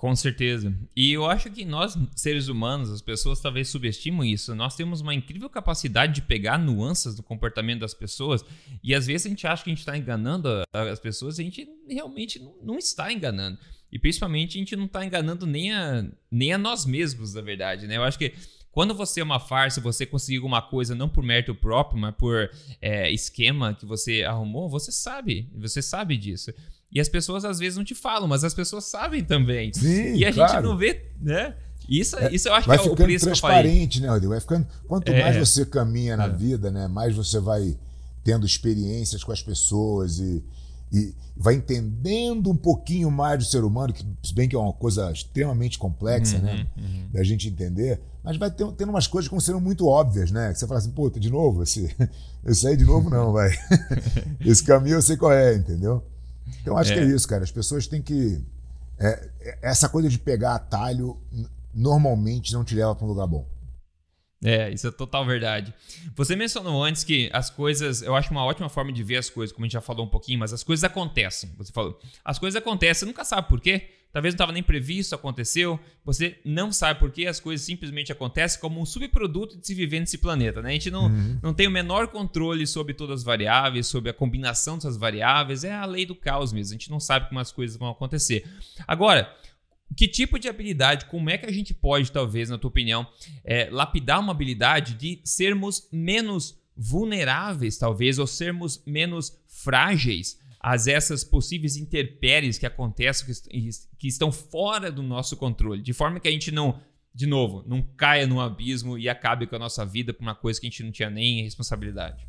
Com certeza. E eu acho que nós, seres humanos, as pessoas talvez subestimam isso. Nós temos uma incrível capacidade de pegar nuances do comportamento das pessoas e às vezes a gente acha que a gente está enganando as pessoas e a gente realmente não está enganando. E principalmente a gente não está enganando nem a, nem a nós mesmos, na verdade. Né? Eu acho que quando você é uma farsa, você conseguir alguma coisa não por mérito próprio, mas por é, esquema que você arrumou, você sabe, você sabe disso. E as pessoas às vezes não te falam, mas as pessoas sabem também. Sim, e a claro. gente não vê, né? Isso, é, isso eu acho vai que é o preço transparente, né, Rodrigo? Vai ficando. Quanto É. mais você caminha na É. vida, né, mais você vai tendo experiências com as pessoas e, e vai entendendo um pouquinho mais do ser humano, que se bem que é uma coisa extremamente complexa, Uhum, né, uhum. da gente entender, mas vai ter, tendo umas coisas como sendo muito óbvias, né? Que você fala assim, pô, de novo, esse, esse aí de novo não, vai. Esse caminho eu sei qual é, entendeu? Então acho É. que é isso, cara. As pessoas têm que. é, é, essa coisa de pegar atalho normalmente não te leva para um lugar bom. É, isso é total verdade. Você mencionou antes que as coisas, eu acho uma ótima forma de ver as coisas, como a gente já falou um pouquinho, mas as coisas acontecem. Você falou, as coisas acontecem, você nunca sabe por quê. Talvez não estava nem previsto, aconteceu. Você não sabe por quê, as coisas simplesmente acontecem como um subproduto de se viver nesse planeta. Né? A gente não, não tem o menor controle sobre todas as variáveis, sobre a combinação dessas variáveis. É a lei do caos mesmo. A gente não sabe como as coisas vão acontecer. Agora, que tipo de habilidade, como é que a gente pode, talvez, na tua opinião, é, lapidar uma habilidade de sermos menos vulneráveis, talvez, ou sermos menos frágeis a essas possíveis intempéries que acontecem, que, que estão fora do nosso controle, de forma que a gente não, de novo, não caia num abismo e acabe com a nossa vida por uma coisa que a gente não tinha nem responsabilidade.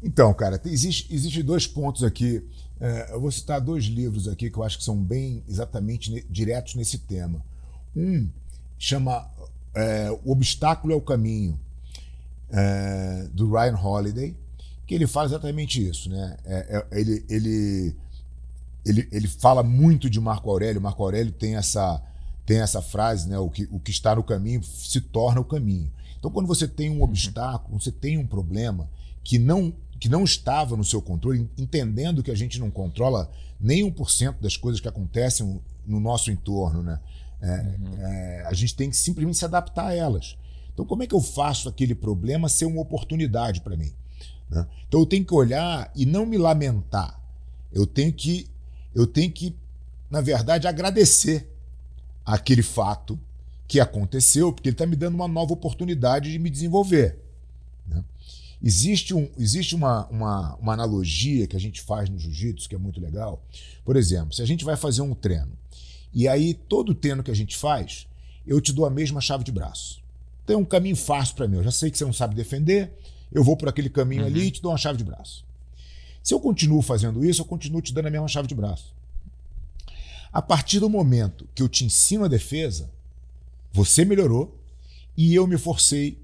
Então, cara, existe, existe dois pontos aqui. É, eu vou citar dois livros aqui que eu acho que são bem exatamente ne- diretos nesse tema. Um chama é, O Obstáculo é o Caminho, é, do Ryan Holiday, que ele fala exatamente isso. Né? É, é, ele, ele, ele, ele fala muito de Marco Aurélio. Marco Aurélio tem essa, tem essa frase, né? o, que, o que está no caminho se torna o caminho. Então, quando você tem um obstáculo, você tem um problema que não, que não estava no seu controle, entendendo que a gente não controla nem 1% das coisas que acontecem no nosso entorno, né? É, é, a gente tem que simplesmente se adaptar a elas. Então, como é que eu faço aquele problema ser uma oportunidade para mim? Né? Então, eu tenho que olhar e não me lamentar. Eu tenho que, eu tenho que, na verdade, agradecer aquele fato que aconteceu, porque ele está me dando uma nova oportunidade de me desenvolver. Né? Existe, um, existe uma, uma, uma analogia que a gente faz no jiu-jitsu que é muito legal. Por exemplo, se a gente vai fazer um treino e aí todo treino que a gente faz, eu te dou a mesma chave de braço. Então é um caminho fácil para mim. Eu já sei que você não sabe defender, eu vou por aquele caminho uhum. ali e te dou uma chave de braço. Se eu continuo fazendo isso, eu continuo te dando a mesma chave de braço. A partir do momento que eu te ensino a defesa, você melhorou e eu me forcei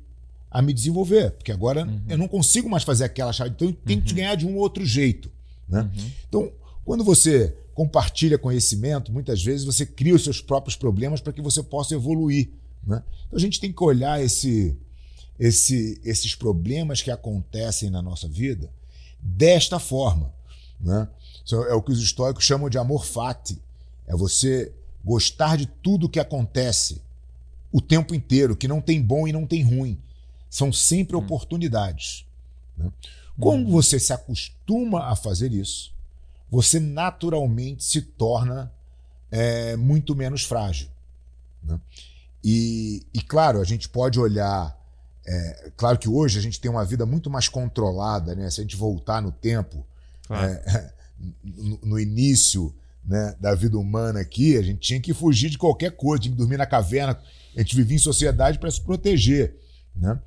a me desenvolver, porque agora uhum. eu não consigo mais fazer aquela chave, então eu tenho uhum. que te ganhar de um outro jeito. Né? Uhum. Então, quando você compartilha conhecimento, muitas vezes você cria os seus próprios problemas para que você possa evoluir. Né? Então a gente tem que olhar esse, esse, esses problemas que acontecem na nossa vida desta forma. Né? É o que os históricos chamam de amor fati. É você gostar de tudo que acontece o tempo inteiro, que não tem bom e não tem ruim. São sempre hum. oportunidades. Né? Como hum. você se acostuma a fazer isso, você naturalmente se torna é, muito menos frágil. Né? E, e, claro, a gente pode olhar. É, claro que hoje a gente tem uma vida muito mais controlada, né? Se a gente voltar no tempo, claro. é, no, no, início né, da vida humana aqui, a gente tinha que fugir de qualquer coisa, tinha que dormir na caverna. A gente vivia em sociedade para se proteger, né?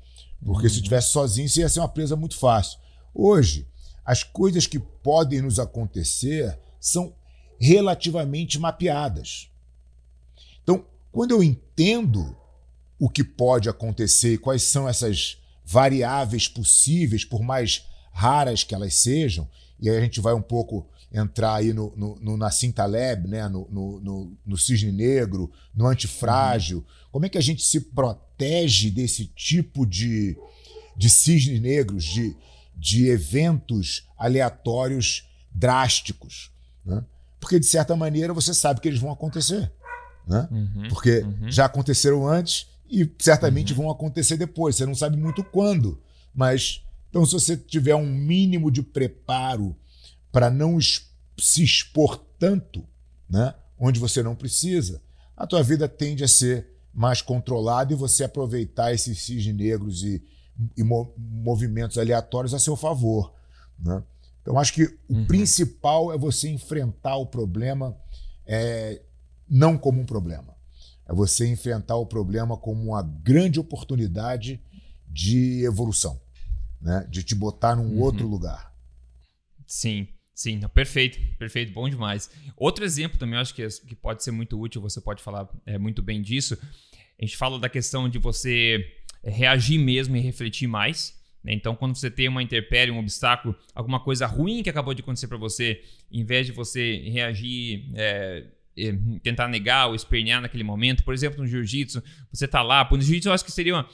Porque uhum. se estivesse sozinho, isso ia ser uma presa muito fácil. Hoje, as coisas que podem nos acontecer são relativamente mapeadas. Então, quando eu entendo o que pode acontecer e quais são essas variáveis possíveis, por mais raras que elas sejam, e aí a gente vai um pouco entrar aí no, no, no Nassim Taleb, né? no, no, no, cisne negro, no antifrágil. Uhum. Como é que a gente se protege desse tipo de, de cisnes negros, de, de eventos aleatórios drásticos. Né? Porque, de certa maneira, você sabe que eles vão acontecer. Né? Uhum, Porque uhum. já aconteceram antes e certamente uhum. vão acontecer depois. Você não sabe muito quando. Mas, então, se você tiver um mínimo de preparo para não se expor tanto, né? onde você não precisa, a tua vida tende a ser mais controlada e você aproveitar esses cisnes negros e e movimentos aleatórios a seu favor. Né? Então, acho que o uhum. principal é você enfrentar o problema é, não como um problema. É você enfrentar o problema como uma grande oportunidade de evolução, né? de te botar num uhum. outro lugar. Sim, sim, perfeito, perfeito, bom demais. Outro exemplo também, eu acho que, é, que pode ser muito útil, você pode falar é, muito bem disso. A gente fala da questão de você reagir mesmo e refletir mais. Né? Então, quando você tem uma intempérie, um obstáculo, alguma coisa ruim que acabou de acontecer para você, em vez de você reagir, é, tentar negar ou espernear naquele momento, por exemplo, no jiu-jitsu, você tá lá, no jiu-jitsu eu acho que seria uma,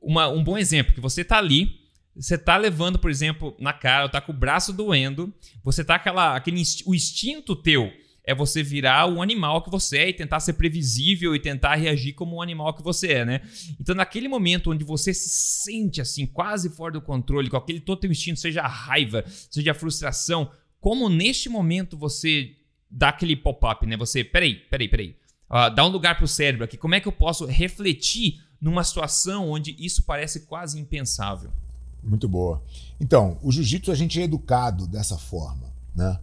uma, um bom exemplo, que você tá ali, você tá levando, por exemplo, na cara, tá com o braço doendo, você tá aquela, aquele, o instinto teu é você virar o animal que você é e tentar ser previsível e tentar reagir como um animal que você é, né? Então, naquele momento onde você se sente assim, quase fora do controle, com aquele todo teu instinto, seja a raiva, seja a frustração, como neste momento você dá aquele pop-up, né? Você, peraí, peraí, peraí. Uh, dá um lugar pro cérebro aqui. Como é que eu posso refletir numa situação onde isso parece quase impensável? Muito boa. Então, o jiu-jitsu a gente é educado dessa forma, né?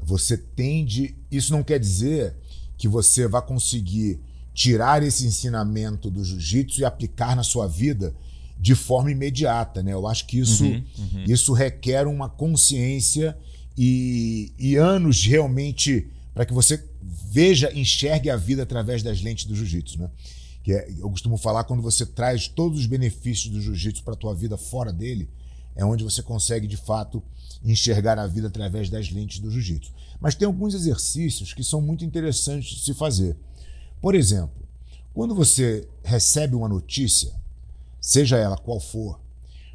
Você tende. Isso não quer dizer que você vai conseguir tirar esse ensinamento do jiu-jitsu e aplicar na sua vida de forma imediata, né? Eu acho que isso, uhum, uhum. isso requer uma consciência e, e anos realmente para que você veja, enxergue a vida através das lentes do jiu-jitsu, né? Que é, eu costumo falar quando você traz todos os benefícios do jiu-jitsu para a tua vida fora dele, é onde você consegue de fato enxergar a vida através das lentes do jiu-jitsu. Mas tem alguns exercícios que são muito interessantes de se fazer. Por exemplo, quando você recebe uma notícia, seja ela qual for,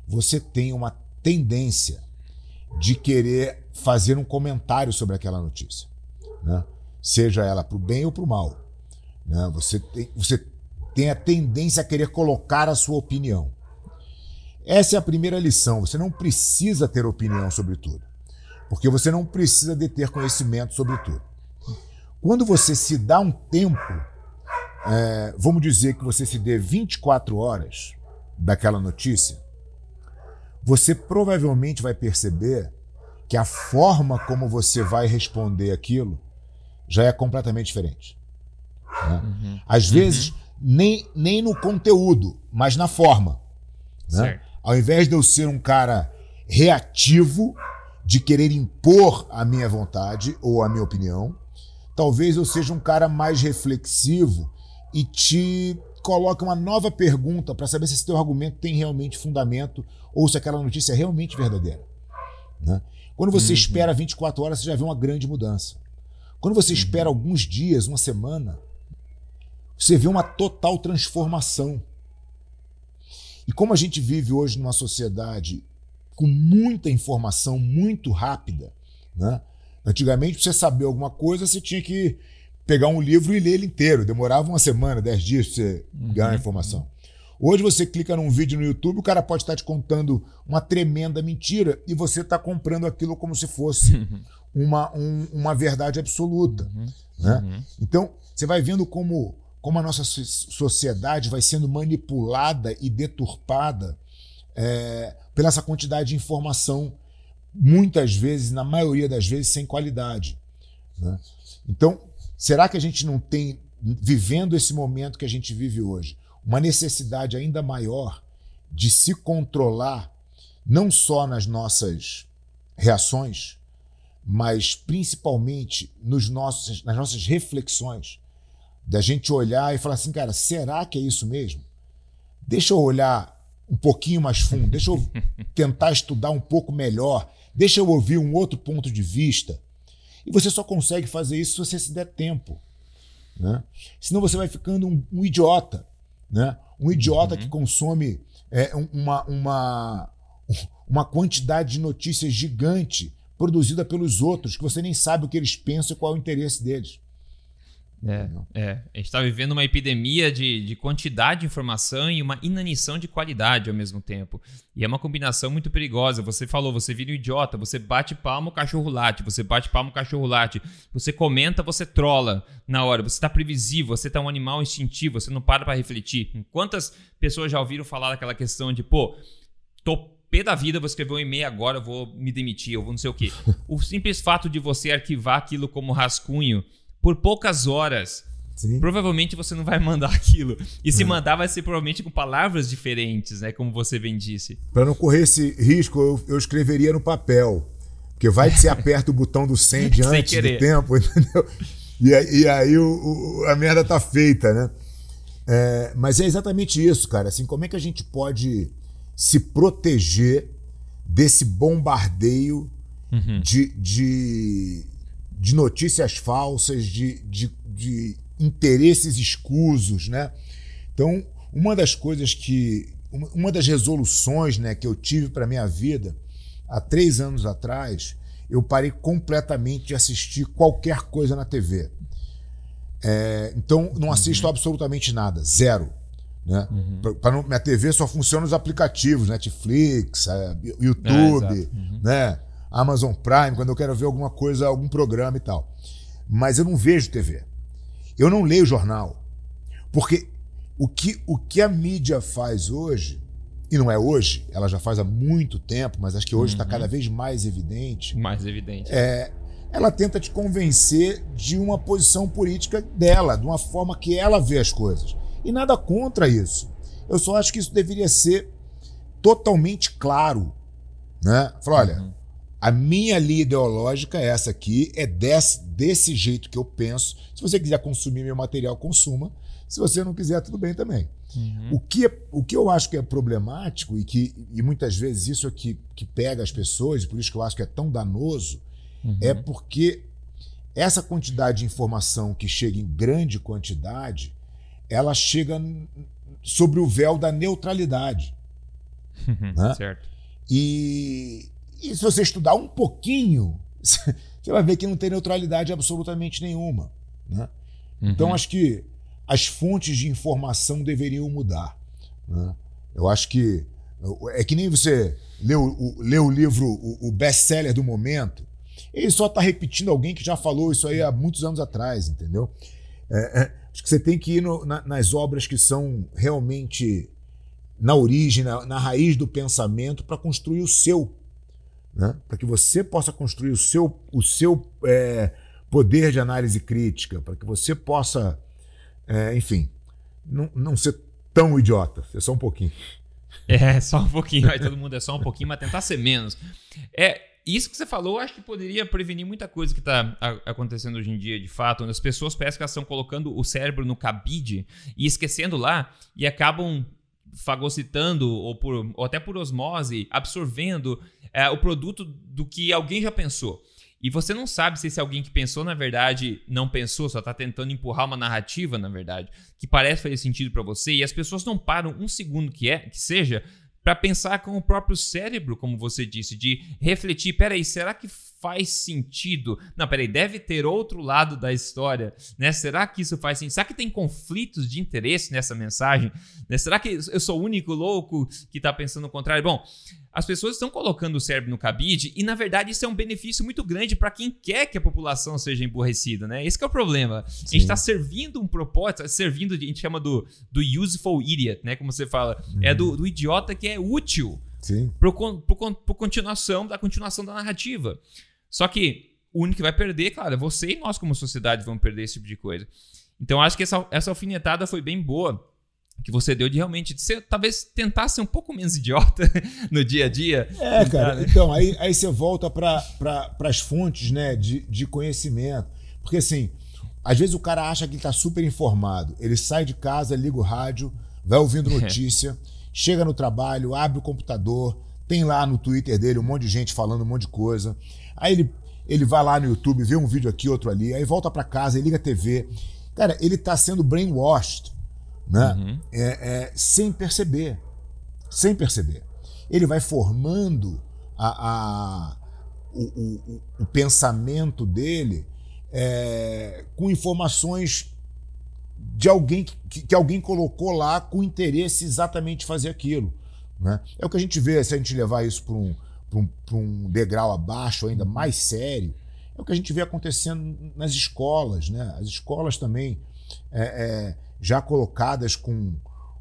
você tem uma tendência de querer fazer um comentário sobre aquela notícia, né? seja ela para o bem ou para o mal. Né? Você, tem, você tem a tendência a querer colocar a sua opinião. Essa é a primeira lição. Você não precisa ter opinião sobre tudo, porque você não precisa de ter conhecimento sobre tudo. Quando você se dá um tempo, é, vamos dizer que você se dê 24 horas daquela notícia, você provavelmente vai perceber que a forma como você vai responder aquilo já é completamente diferente. Né? Uhum. Às vezes, uhum. nem, nem no conteúdo, mas na forma. Né? Ao invés de eu ser um cara reativo, de querer impor a minha vontade ou a minha opinião, talvez eu seja um cara mais reflexivo e te coloque uma nova pergunta para saber se esse teu argumento tem realmente fundamento ou se aquela notícia é realmente verdadeira. Né? Quando você uhum. espera 24 horas, você já vê uma grande mudança. Quando você uhum. espera alguns dias, uma semana, você vê uma total transformação. E como a gente vive hoje numa sociedade com muita informação muito rápida, né? Antigamente, para você saber alguma coisa, você tinha que pegar um livro e ler ele inteiro. Demorava uma semana, dez dias para você uhum. ganhar a informação. Hoje você clica num vídeo no YouTube, o cara pode estar te contando uma tremenda mentira e você está comprando aquilo como se fosse uhum. uma, um, uma verdade absoluta. Uhum. Né? Uhum. Então, você vai vendo como como a nossa sociedade vai sendo manipulada e deturpada é, pela essa quantidade de informação, muitas vezes, na maioria das vezes, sem qualidade. Né? Então, será que a gente não tem, vivendo esse momento que a gente vive hoje, uma necessidade ainda maior de se controlar, não só nas nossas reações, mas principalmente nos nossos, nas nossas reflexões? da gente olhar e falar assim, cara, será que é isso mesmo? Deixa eu olhar um pouquinho mais fundo, deixa eu tentar estudar um pouco melhor, deixa eu ouvir um outro ponto de vista. E você só consegue fazer isso se você se der tempo. Né? Senão você vai ficando um, um idiota. Né? Um idiota uhum. que consome é, uma, uma, uma quantidade de notícias gigante produzida pelos outros, que você nem sabe o que eles pensam e qual é o interesse deles. É, é, a gente está vivendo uma epidemia de, de quantidade de informação e uma inanição de qualidade ao mesmo tempo. E é uma combinação muito perigosa. Você falou, você vira um idiota, você bate palma, o cachorro late, você bate palma, o cachorro late. Você comenta, você trola na hora. Você está previsível, você está um animal instintivo, você não para para refletir. Quantas pessoas já ouviram falar daquela questão de, pô, tô pé da vida, vou escrever um e-mail agora, vou me demitir, eu vou não sei o quê. O simples fato de você arquivar aquilo como rascunho por poucas horas. Sim. Provavelmente você não vai mandar aquilo. E se é. mandar, vai ser provavelmente com palavras diferentes, né? Como você bem disse. Para não correr esse risco, eu, eu, escreveria no papel. Porque vai que você aperta o botão do send antes do tempo, entendeu? E, e aí o, o, a merda tá feita, né? É, mas é exatamente isso, cara. Assim, como é que a gente pode se proteger desse bombardeio uhum. de, de, de notícias falsas, de, de, de interesses escusos, né? Então, uma das coisas que. Uma das resoluções né, que eu tive para minha vida, há três anos atrás, eu parei completamente de assistir qualquer coisa na TV. É, então, não assisto uhum. absolutamente nada, zero. Né? Uhum. Pra, pra minha TV só funciona os aplicativos, Netflix, é, YouTube, é, uhum. né? Amazon Prime, quando eu quero ver alguma coisa, algum programa e tal. Mas eu não vejo TV. Eu não leio jornal. Porque o que, o que a mídia faz hoje, e não é hoje, ela já faz há muito tempo, mas acho que hoje está uhum. cada vez mais evidente. Mais evidente. É, ela tenta te convencer de uma posição política dela, de uma forma que ela vê as coisas. E nada contra isso. Eu só acho que isso deveria ser totalmente claro. Né? Falar, olha, uhum. A minha linha ideológica é essa aqui, é desse, desse jeito que eu penso. Se você quiser consumir meu material, consuma. Se você não quiser, tudo bem também. Uhum. O, que, é, o que eu acho que é problemático e que e muitas vezes isso é que, que pega as pessoas, e por isso que eu acho que é tão danoso, uhum. é porque essa quantidade de informação que chega em grande quantidade, ela chega sobre o véu da neutralidade. né? Certo. E, e se você estudar um pouquinho, você vai ver que não tem neutralidade absolutamente nenhuma. Né? Uhum. Então, acho que as fontes de informação deveriam mudar. Né? Eu acho que é que nem você lê o, lê o livro, o, o best-seller do momento, ele só está repetindo alguém que já falou isso aí há muitos anos atrás, entendeu? É, é, acho que você tem que ir no, na, nas obras que são realmente na origem, na, na raiz do pensamento, para construir o seu. Né? Para que você possa construir o seu, o seu é, poder de análise crítica, para que você possa, é, enfim, não, não ser tão idiota, ser só um pouquinho. É, só um pouquinho. Aí todo mundo é só um pouquinho, mas tentar ser menos. É, isso que você falou, acho que poderia prevenir muita coisa que está acontecendo hoje em dia, de fato, onde as pessoas parecem que elas estão colocando o cérebro no cabide e esquecendo lá e acabam fagocitando ou, por, ou até por osmose, absorvendo é, o produto do que alguém já pensou. E você não sabe se esse alguém que pensou, na verdade, não pensou, só está tentando empurrar uma narrativa, na verdade, que parece fazer sentido para você, e as pessoas não param um segundo que é que seja para pensar com o próprio cérebro, como você disse, de refletir, peraí, será que faz sentido? Não, peraí, deve ter outro lado da história, né? Será que isso faz sentido? Será que tem conflitos de interesse nessa mensagem? Né? Será que eu sou o único louco que está pensando o contrário? Bom, as pessoas estão colocando o cérebro no cabide e, na verdade, isso é um benefício muito grande para quem quer que a população seja emborrecida, né? Esse é o problema. Sim. A gente está servindo um propósito, servindo, a gente chama do, do useful idiot, né? Como você fala. Uhum. É do, do, idiota que é útil para a continuação da continuação da narrativa. Só que o único que vai perder, claro, é você e nós, como sociedade, vamos perder esse tipo de coisa. Então, acho que essa, essa alfinetada foi bem boa que você deu de realmente de ser, talvez tentar ser um pouco menos idiota no dia a dia. É, cara. Né? Então, aí, aí você volta para pra, as fontes né, de, de conhecimento. Porque, assim, às vezes o cara acha que está super informado. Ele sai de casa, liga o rádio, vai ouvindo notícia, chega no trabalho, abre o computador, tem lá no Twitter dele um monte de gente falando um monte de coisa. Aí ele, ele vai lá no YouTube, vê um vídeo aqui, outro ali, aí volta para casa, liga a TV. Cara, ele está sendo brainwashed né? Uhum. É, é, sem perceber. Sem perceber. Ele vai formando a, a o, o, o, pensamento dele é, com informações de alguém que, que, alguém colocou lá com interesse exatamente fazer aquilo. Né? É o que a gente vê, se a gente levar isso para um, um, um degrau abaixo, ainda mais sério, é o que a gente vê acontecendo nas escolas. Né? As escolas também é, é, já colocadas com,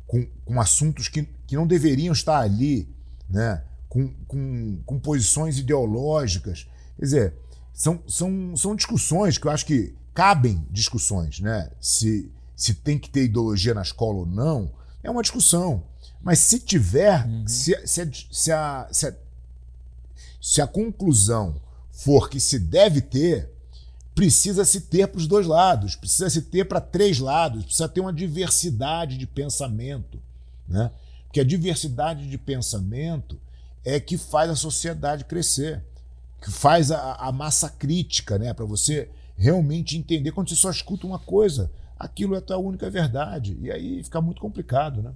com, com assuntos que, que não deveriam estar ali, né? com, com, com posições ideológicas. Quer dizer, são, são, são discussões que eu acho que cabem discussões, né? Se, se tem que ter ideologia na escola ou não, é uma discussão. Mas se tiver, uhum. se, se, se, a, se, a, se a conclusão for que se deve ter, precisa se ter para os dois lados, precisa se ter para três lados, precisa ter uma diversidade de pensamento. Né? Porque a diversidade de pensamento é que faz a sociedade crescer, que faz a, a massa crítica, né? para você realmente entender. Quando você só escuta uma coisa, aquilo é a tua única verdade. E aí fica muito complicado. Né?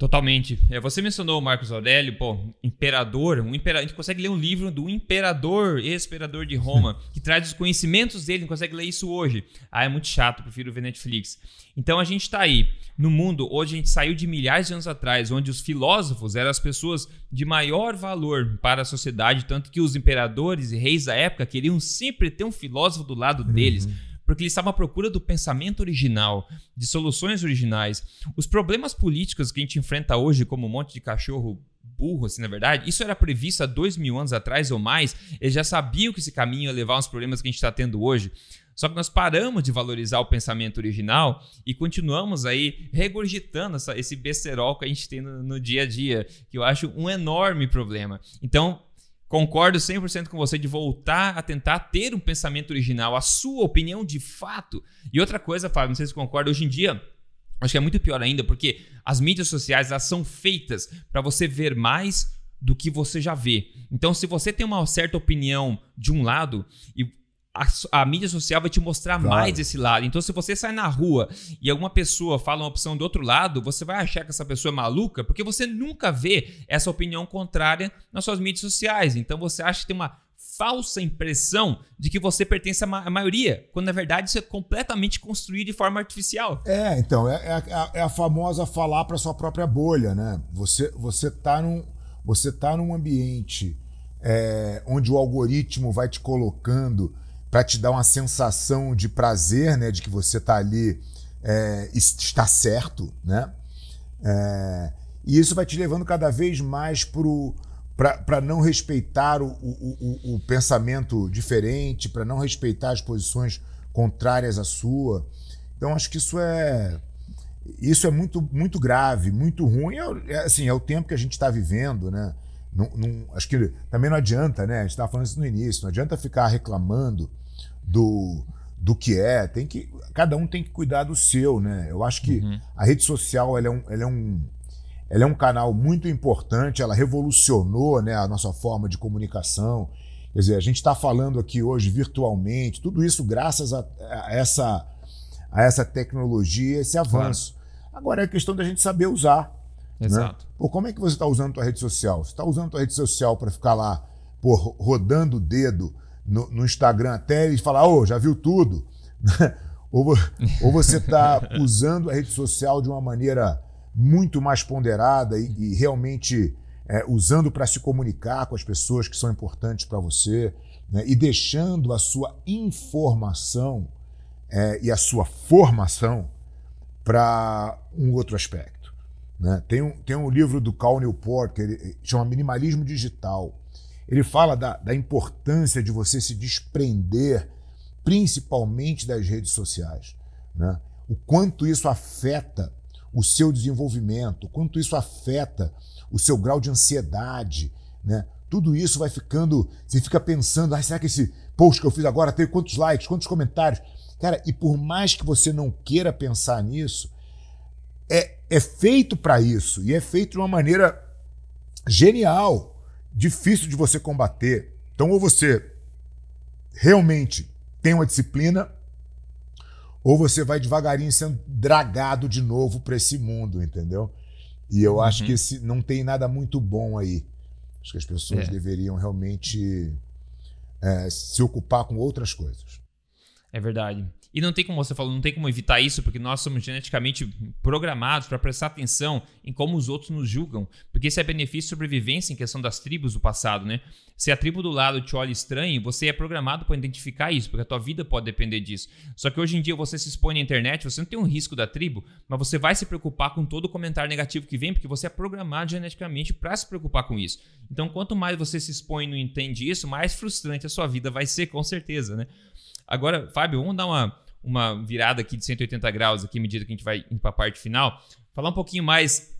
Totalmente. É, você mencionou o Marcos Aurélio, pô, imperador, um imperador. A gente consegue ler um livro do imperador, ex-imperador de Roma, que traz os conhecimentos dele, não consegue ler isso hoje. Ah, é muito chato, prefiro ver Netflix. Então a gente está aí. No mundo, hoje a gente saiu de milhares de anos atrás, onde os filósofos eram as pessoas de maior valor para a sociedade, tanto que os imperadores e reis da época queriam sempre ter um filósofo do lado deles. Uhum porque eles estavam à procura do pensamento original, de soluções originais. Os problemas políticos que a gente enfrenta hoje, como um monte de cachorro burro, assim, na verdade, isso era previsto há dois mil anos atrás ou mais. Eles já sabiam que esse caminho ia levar aos problemas que a gente está tendo hoje. Só que nós paramos de valorizar o pensamento original e continuamos aí regurgitando essa, esse besterol que a gente tem no, no dia a dia, que eu acho um enorme problema. Então, Concordo 100% com você de voltar a tentar ter um pensamento original, a sua opinião de fato. E outra coisa, Fábio, não sei se concorda, hoje em dia, acho que é muito pior ainda, porque as mídias sociais elas são feitas para você ver mais do que você já vê. Então, se você tem uma certa opinião de um lado e a, a, mídia social vai te mostrar claro. mais esse lado. Então, se você sai na rua e alguma pessoa fala uma opção do outro lado, você vai achar que essa pessoa é maluca, porque você nunca vê essa opinião contrária nas suas mídias sociais. Então, você acha que tem uma falsa impressão de que você pertence à, ma à maioria, quando na verdade isso é completamente construído de forma artificial. É, então, é, é, a, é a famosa falar para sua própria bolha, né? Você, você, tá, num, você tá num ambiente é, onde o algoritmo vai te colocando para te dar uma sensação de prazer, né? De que você está ali, é, está certo, né? É, e isso vai te levando cada vez mais para não respeitar o, o, o, o pensamento diferente, para não respeitar as posições contrárias à sua. Então, acho que isso é isso é muito, muito grave, muito ruim. É, é assim, é o tempo que a gente está vivendo, né? Não, não, acho que também não adianta, né? A gente estava falando isso no início, não adianta ficar reclamando do, do que é. Tem que, cada um tem que cuidar do seu, né? Eu acho que uhum. a rede social ela é, um, ela é um ela é um canal muito importante, ela revolucionou né, a nossa forma de comunicação. Quer dizer, a gente está falando aqui hoje virtualmente, tudo isso graças a, a essa, a essa tecnologia, esse avanço. Claro. Agora é questão da gente saber usar. Né? Exato. Né? Pô, como é que você está usando a tua rede social? Você está usando a tua rede social para ficar lá pô, rodando o dedo no, no Instagram até e falar, ô, oh, já viu tudo? ou, ou você está usando a rede social de uma maneira muito mais ponderada e, e realmente é, usando para se comunicar com as pessoas que são importantes para você né, e deixando a sua informação é, e a sua formação para um outro aspecto. Né? Tem, um, tem um livro do Cal Newport que ele chama Minimalismo Digital. Ele fala da, da importância de você se desprender principalmente das redes sociais. Né? O quanto isso afeta o seu desenvolvimento, quanto isso afeta o seu grau de ansiedade, né? Tudo isso vai ficando. Você fica pensando, ah, será que esse post que eu fiz agora tem quantos likes, quantos comentários? Cara, e por mais que você não queira pensar nisso, é, é feito para isso e é feito de uma maneira genial, difícil de você combater. Então, ou você realmente tem uma disciplina ou você vai devagarinho sendo dragado de novo para esse mundo, entendeu? E eu uhum. acho que esse, não tem nada muito bom aí. Acho que as pessoas é. deveriam realmente é, se ocupar com outras coisas. É verdade. E não tem como você falou, não tem como evitar isso, porque nós somos geneticamente programados para prestar atenção em como os outros nos julgam. Porque isso é benefício de sobrevivência em questão das tribos do passado, né? Se a tribo do lado te olha estranho, você é programado para identificar isso, porque a tua vida pode depender disso. Só que hoje em dia você se expõe na internet, você não tem um risco da tribo, mas você vai se preocupar com todo o comentário negativo que vem, porque você é programado geneticamente para se preocupar com isso. Então, quanto mais você se expõe e não entende isso, mais frustrante a sua vida vai ser, com certeza, né? Agora, Fábio, vamos dar uma, uma virada aqui de 180 graus aqui, à medida que a gente vai indo para a parte final. Falar um pouquinho mais.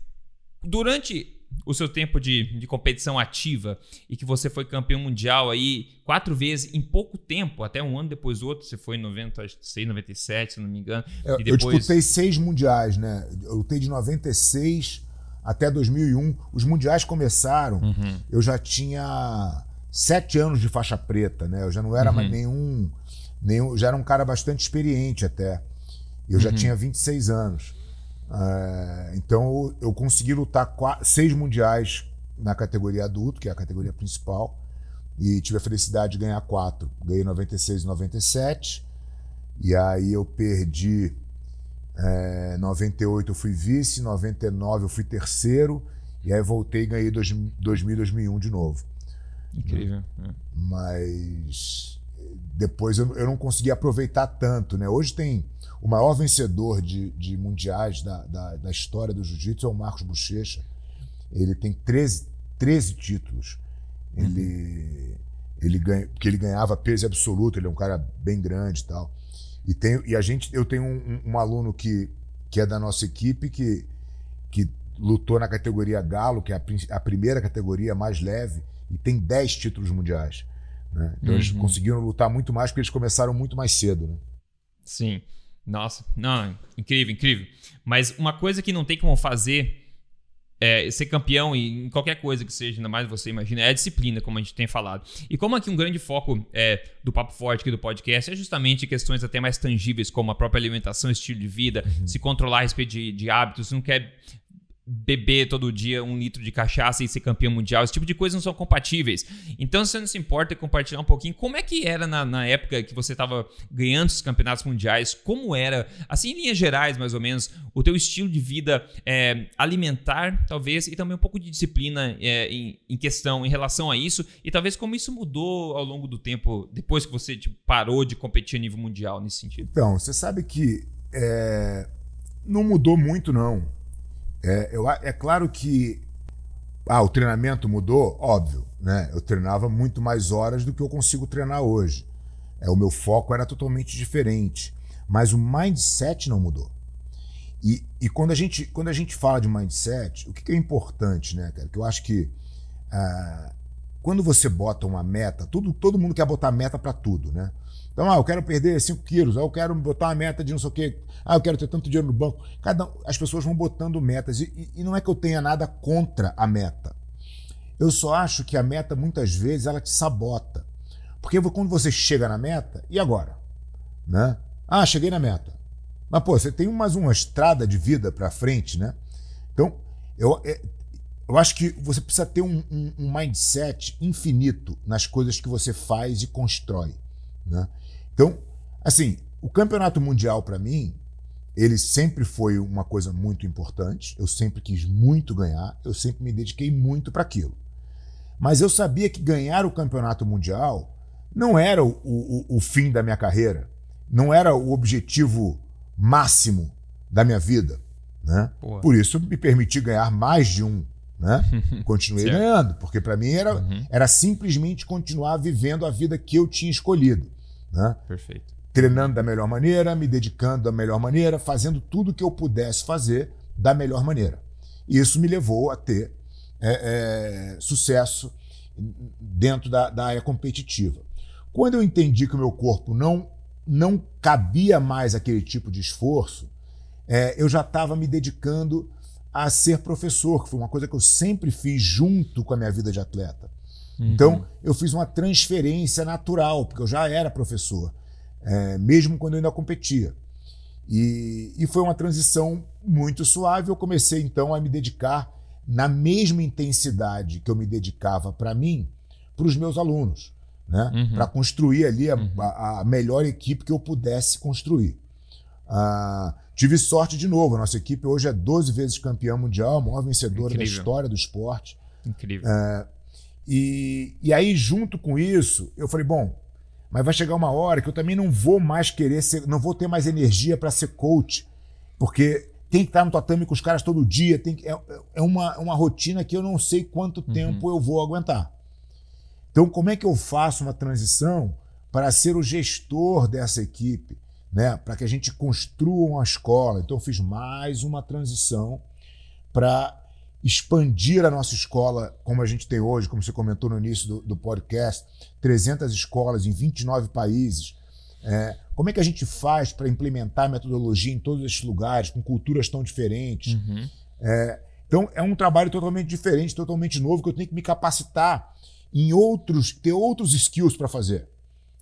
Durante o seu tempo de, de competição ativa e que você foi campeão mundial aí quatro vezes em pouco tempo, até um ano depois do outro, você foi em 96, 97, se não me engano. Eu, e depois... eu disputei seis mundiais, né? Eu lutei de 96 até 2001. Os mundiais começaram, uhum. eu já tinha sete anos de faixa preta, né? Eu já não era uhum. mais nenhum nenhum, já era um cara bastante experiente até. Eu já uhum. tinha 26 anos. Uh, então eu, consegui lutar quatro, seis mundiais na categoria adulto, que é a categoria principal, e tive a felicidade de ganhar quatro. Ganhei 96 e 97, e aí eu perdi. É, 98 eu fui vice, 99 eu fui terceiro, e aí voltei e ganhei 2000 e 2001 de novo. Incrível. Né? Mas depois eu, eu não consegui aproveitar tanto. Né? Hoje tem o maior vencedor de, de mundiais da, da, da história do jiu-jitsu é o Marcos Bochecha. Ele tem 13, 13 títulos. Ele, uhum. ele ganha, porque ele ganhava peso absoluto, ele é um cara bem grande e tal. E, tem, e a gente, eu tenho um, um, aluno que, que é da nossa equipe que, que lutou na categoria Galo, que é a, a primeira categoria mais leve, e tem 10 títulos mundiais. Né? Então uhum. eles conseguiram lutar muito mais porque eles começaram muito mais cedo. Né? Sim. Nossa, não, incrível, incrível. Mas uma coisa que não tem como fazer é, ser campeão em qualquer coisa que seja, ainda mais você imagina, é a disciplina, como a gente tem falado. E como aqui um grande foco é, do Papo Forte aqui do podcast é justamente questões até mais tangíveis, como a própria alimentação, estilo de vida, uhum. se controlar a respeito de, de hábitos, não quer beber todo dia um litro de cachaça e ser campeão mundial. Esse tipo de coisas não são compatíveis. Então, você não se importa compartilhar um pouquinho como é que era na, na época que você estava ganhando os campeonatos mundiais, como era, assim, em linhas gerais, mais ou menos, o teu estilo de vida é, alimentar, talvez, e também um pouco de disciplina é, em, em, questão, em relação a isso, e talvez como isso mudou ao longo do tempo, depois que você tipo, parou de competir a nível mundial nesse sentido. Então, você sabe que é, não mudou muito, não. É, eu, é claro que ah, o treinamento mudou, óbvio, né? Eu treinava muito mais horas do que eu consigo treinar hoje. É, o meu foco era totalmente diferente, mas o mindset não mudou. E, e quando, a gente, quando a gente fala de mindset, o que, que é importante, né, cara? Que eu acho que ah, quando você bota uma meta, tudo, todo mundo quer botar meta para tudo, né? Então, ah, eu quero perder 5 quilos, ah, eu quero botar uma meta de não sei o quê, ah, eu quero ter tanto dinheiro no banco. Cada, as pessoas vão botando metas. E, e, não é que eu tenha nada contra a meta. Eu só acho que a meta, muitas vezes, ela te sabota. Porque quando você chega na meta, e agora? Né? Ah, cheguei na meta. Mas, pô, você tem mais uma estrada de vida para frente, né? Então, eu, é, eu acho que você precisa ter um, um, um mindset infinito nas coisas que você faz e constrói. Né? Então, assim, o campeonato mundial para mim, ele sempre foi uma coisa muito importante. Eu sempre quis muito ganhar, eu sempre me dediquei muito para aquilo. Mas eu sabia que ganhar o campeonato mundial não era o, o, o fim da minha carreira, não era o objetivo máximo da minha vida. Né? Por isso me permiti ganhar mais de um. Né? Continuei ganhando, porque para mim era, uhum. era simplesmente continuar vivendo a vida que eu tinha escolhido. Né? Perfeito. Treinando da melhor maneira, me dedicando da melhor maneira, fazendo tudo que eu pudesse fazer da melhor maneira. E isso me levou a ter é, é, sucesso dentro da, da área competitiva. Quando eu entendi que o meu corpo não, não cabia mais aquele tipo de esforço, é, eu já estava me dedicando a ser professor, que foi uma coisa que eu sempre fiz junto com a minha vida de atleta. Uhum. Então, eu fiz uma transferência natural, porque eu já era professor, é, mesmo quando eu ainda competia. E, e foi uma transição muito suave. Eu comecei, então, a me dedicar na mesma intensidade que eu me dedicava para mim, para os meus alunos, né? Uhum. para construir ali a, uhum. a, a, melhor equipe que eu pudesse construir. Ah, tive sorte de novo, a nossa equipe hoje é 12 vezes campeã mundial, a maior vencedora Incrível. da história do esporte. Incrível. É, e, e aí, junto com isso, eu falei, bom, mas vai chegar uma hora que eu também não vou mais querer ser, não vou ter mais energia para ser coach, porque tem que estar no tatame com os caras todo dia, tem que, é, é uma, uma rotina que eu não sei quanto uhum. tempo eu vou aguentar. Então, como é que eu faço uma transição para ser o gestor dessa equipe, né? para que a gente construa uma escola? Então, eu fiz mais uma transição para expandir a nossa escola como a gente tem hoje, como você comentou no início do, do podcast, 300 escolas em 29 países. É, como é que a gente faz para implementar metodologia em todos esses lugares, com culturas tão diferentes? Uhum. É, então, é um trabalho totalmente diferente, totalmente novo, que eu tenho que me capacitar em outros, ter outros skills para fazer.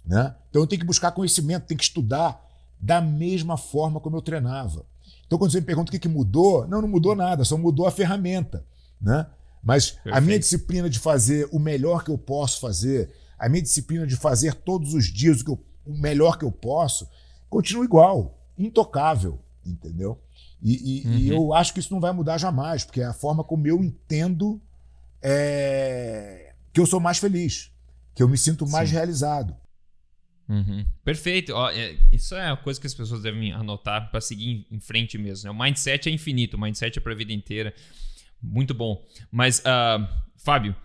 Né? Então, eu tenho que buscar conhecimento, tenho que estudar da mesma forma como eu treinava. Então, quando você me pergunta o que, que mudou, não, não mudou nada, só mudou a ferramenta. Né? Mas Perfeito. a minha disciplina de fazer o melhor que eu posso fazer, a minha disciplina de fazer todos os dias o, eu, o melhor que eu posso, continua igual, intocável, entendeu? E, e, uhum. e, eu acho que isso não vai mudar jamais, porque é a forma como eu entendo é, que eu sou mais feliz, que eu me sinto mais Sim. realizado. Uhum. Perfeito. Ó, é, isso é uma coisa que as pessoas devem anotar para seguir em frente mesmo. Né? O mindset é infinito, o mindset é para a vida inteira. Muito bom. Mas, uh, Fábio,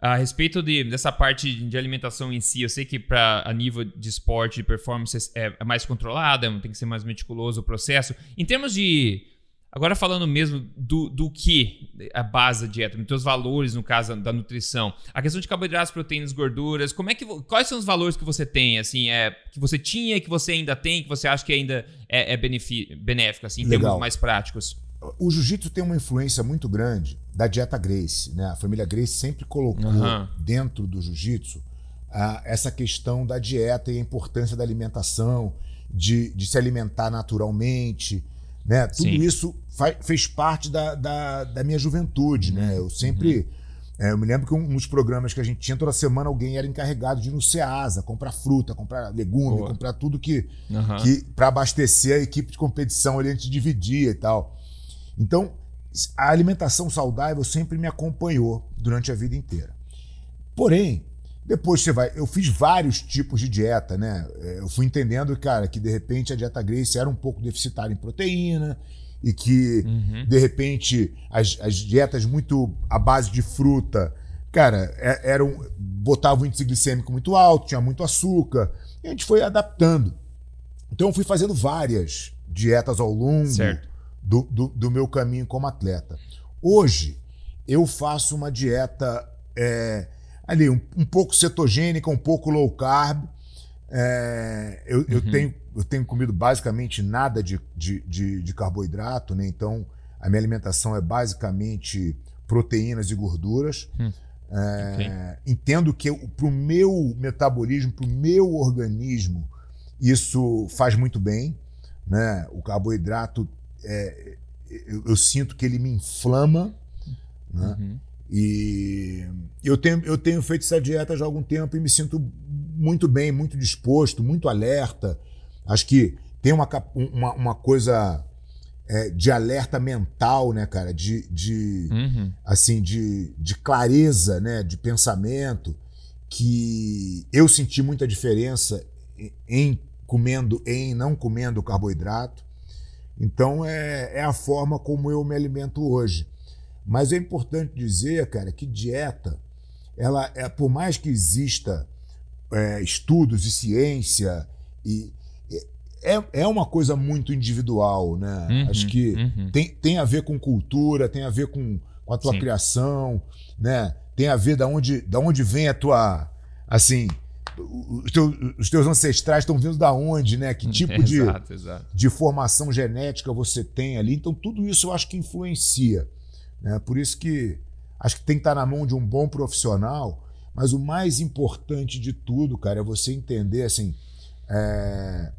a respeito de, dessa parte de alimentação em si, eu sei que para a nível de esporte, de performance, é, é mais controlada, tem que ser mais meticuloso o processo. Em termos de Agora falando mesmo do, do que a base da dieta, dos teus valores no caso da nutrição, a questão de carboidratos, proteínas, gorduras, como é que quais são os valores que você tem, assim, é que você tinha, que você ainda tem, que você acha que ainda é, é benéfico, assim, em Legal. termos mais práticos? O jiu-jitsu tem uma influência muito grande da dieta Grace, né? A família Grace sempre colocou uhum. dentro do jiu-jitsu essa questão da dieta e a importância da alimentação, de, de se alimentar naturalmente Né? Tudo Sim. isso fez parte da, da, da, minha juventude. Né? Eu sempre. Uhum. É, eu me lembro que um, uns programas que a gente tinha toda semana, alguém era encarregado de ir no Ceasa, comprar fruta, comprar legume, Boa. comprar tudo que. Uhum. que para abastecer a equipe de competição ali a gente dividia e tal. Então, a alimentação saudável sempre me acompanhou durante a vida inteira. Porém, depois você vai. Eu fiz vários tipos de dieta, né? É, eu fui entendendo, cara, que de repente a dieta Grace era um pouco deficitária em proteína e que, uhum. de repente, as, as, dietas muito à base de fruta, cara, é, eram. botavam o índice glicêmico muito alto, tinha muito açúcar. E a gente foi adaptando. Então eu fui fazendo várias dietas ao longo do, do, do, meu caminho como atleta. Hoje, eu faço uma dieta. É, ali um, um pouco cetogênica, um pouco low carb. É, eu, uhum. eu, tenho, eu tenho comido basicamente nada de, de, de, de, carboidrato, né? então a minha alimentação é basicamente proteínas e gorduras. Hum. É, okay. Entendo que para o meu metabolismo, para o meu organismo, isso faz muito bem. Né? O carboidrato, é, eu, eu, sinto que ele me inflama. Né? Uhum. E eu tenho, eu tenho feito essa dieta já há algum tempo e me sinto muito bem, muito disposto, muito alerta. Acho que tem uma, uma, uma coisa é, de alerta mental, né, cara? De, de uhum. assim, de, de clareza, né? De pensamento que eu senti muita diferença em comendo, em não comendo carboidrato. Então é, é a forma como eu me alimento hoje. Mas é importante dizer, cara, que dieta, ela é por mais que exista é, estudos e ciência e é, é uma coisa muito individual, né? Uhum, Acho que uhum. tem, tem a ver com cultura, tem a ver com, com a tua Sim. criação, né? Tem a ver da onde, da onde vem a tua, assim, os teus, os teus ancestrais estão vindo da onde, né? Que tipo de, exato. de formação genética você tem ali. Então, tudo isso eu acho que influencia. Né? Por isso que acho que tem que estar na mão de um bom profissional, mas o mais importante de tudo, cara, é você entender assim. É...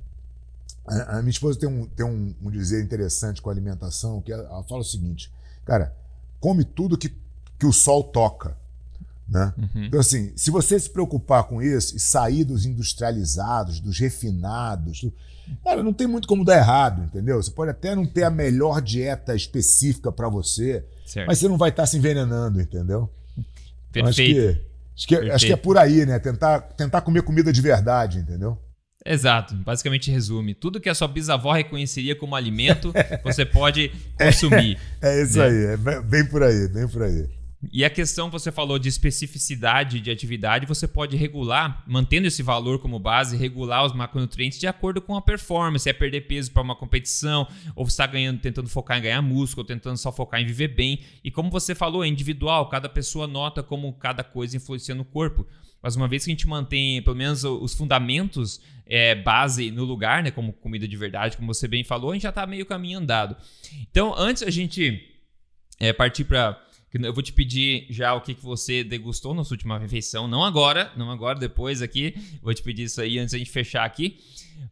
A, minha esposa tem, um, tem um, um dizer interessante com a alimentação, que ela, ela fala o seguinte, cara, come tudo que, que o sol toca. Né? Uhum. Então, assim, se você se preocupar com isso e sair dos industrializados, dos refinados, do... cara, não tem muito como dar errado, entendeu? Você pode até não ter a melhor dieta específica para você, certo. mas você não vai estar tá se envenenando, entendeu? Perfeito. Acho, que, acho, que, é, acho que é por aí, né? Tentar, tentar comer comida de verdade, entendeu? Exato, basicamente resume. Tudo que a sua bisavó reconheceria como alimento, você pode consumir. É, é isso né? aí, é bem por aí, bem por aí. E a questão você falou de especificidade de atividade, você pode regular, mantendo esse valor como base, regular os macronutrientes de acordo com a performance. É perder peso para uma competição, ou você está ganhando, tentando focar em ganhar músculo, ou tentando só focar em viver bem. E como você falou, é individual, cada pessoa nota como cada coisa influencia no corpo. Mas uma vez que a gente mantém pelo menos os fundamentos é, base no lugar, né, como comida de verdade, como você bem falou, a gente já está meio caminho andado. Então, antes a gente é, partir para eu vou te pedir já o que, que você degustou na sua última refeição. Não agora, não agora, depois aqui. Vou te pedir isso aí antes da gente fechar aqui.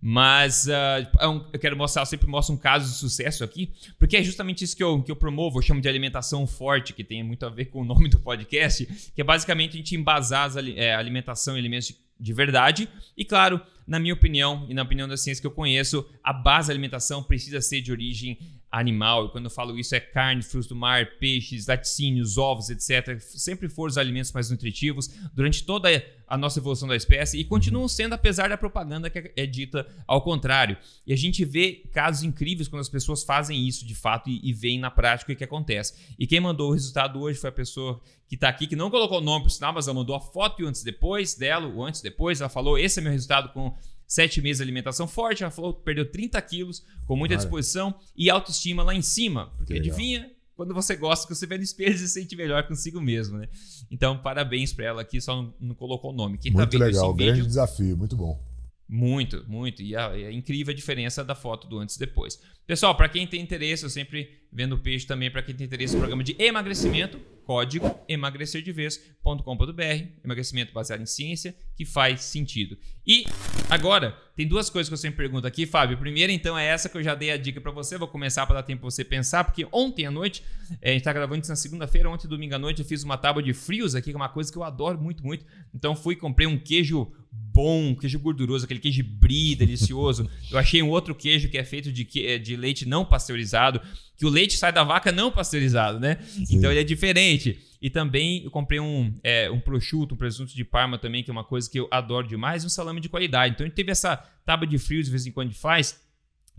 Mas uh, eu quero mostrar, eu sempre mostro um caso de sucesso aqui, porque é justamente isso que eu, que eu promovo, eu chamo de alimentação forte, que tem muito a ver com o nome do podcast, que é basicamente a gente embasar a é, alimentação e alimentos de, de verdade. E claro, na minha opinião e na opinião da ciência que eu conheço, a base da alimentação precisa ser de origem animal, e quando eu falo isso é carne, frutos do mar, peixes, laticínios, ovos, etc. Sempre foram os alimentos mais nutritivos durante toda a nossa evolução da espécie e continuam sendo, apesar da propaganda que é dita ao contrário. E a gente vê casos incríveis quando as pessoas fazem isso de fato e, e veem na prática o que acontece. E quem mandou o resultado hoje foi a pessoa que está aqui, que não colocou o nome para o sinal, mas ela mandou a foto e o antes e depois dela, o antes e depois. Ela falou: esse é meu resultado com sete meses de alimentação forte. Ela falou perdeu 30 quilos, com muita disposição e autoestima lá em cima. Porque adivinha, quando você gosta, que você vê no espelho e se sente melhor consigo mesmo, né? Então, parabéns para ela aqui, só não, não, colocou o nome. Quem tá muito tá legal, vídeo, grande desafio, muito bom. Muito, muito. E é incrível a diferença da foto do antes e depois. Pessoal, para quem tem interesse, eu sempre Vendo Peixe também para quem tem interesse no programa de emagrecimento, código emagrecerdevez.com.br, emagrecimento baseado em ciência, que faz sentido. E agora, tem duas coisas que eu sempre pergunto aqui, Fábio. Primeiro, então, é essa que eu já dei a dica para você, vou começar para dar tempo para você pensar, porque ontem à noite, é, a gente está gravando isso na segunda-feira, ontem, domingo à noite, eu fiz uma tábua de frios aqui, que é uma coisa que eu adoro muito, muito. Então, fui comprei um queijo bom, queijo gorduroso, aquele queijo brie delicioso. Eu achei um outro queijo que é feito de, de leite não pasteurizado, que o leite sai da vaca não pasteurizado, né? Sim. Então ele é diferente. E também eu comprei um, é, um prosciutto, um presunto de Parma também, que é uma coisa que eu adoro demais, e um salame de qualidade. Então a gente teve essa tábua de frios de vez em quando faz,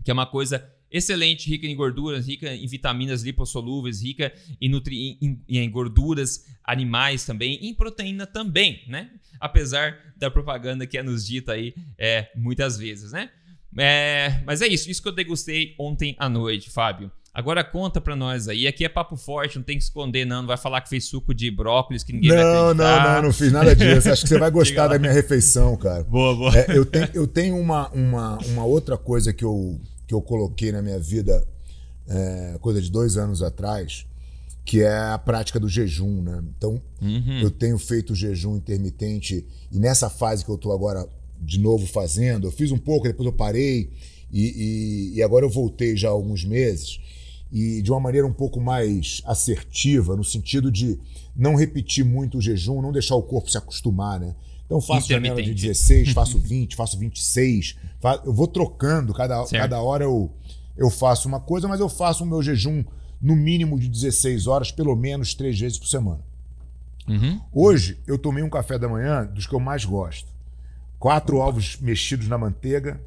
que é uma coisa excelente, rica em gorduras, rica em vitaminas lipossolúveis, rica em, nutri em, em gorduras animais também, em proteína também, né? Apesar da propaganda que é nos dita aí é, muitas vezes, né? É, mas é isso, isso que eu degustei ontem à noite, Fábio. Agora conta pra nós aí. Aqui é papo forte, não tem que esconder, não. Não vai falar que fez suco de brócolis, que ninguém não, vai acreditar. Não, não, não, não fiz nada disso. Acho que você vai gostar da minha refeição, cara. Boa, boa. É, eu tenho, eu tenho uma, uma, uma outra coisa que eu, que eu coloquei na minha vida, é, coisa de dois anos atrás, que é a prática do jejum, né? Então, uhum. eu tenho feito jejum intermitente e nessa fase que eu tô agora de novo fazendo, eu fiz um pouco, depois eu parei e, e, e agora eu voltei já há alguns meses e de uma maneira um pouco mais assertiva, no sentido de não repetir muito o jejum, não deixar o corpo se acostumar, né? Então faço janela de 16, faço 20, faço 26, eu vou trocando, cada, cada hora eu, eu faço uma coisa, mas eu faço o meu jejum no mínimo de 16 horas, pelo menos três vezes por semana. Uhum. Hoje eu tomei um café da manhã dos que eu mais gosto. Quatro ovos mexidos na manteiga,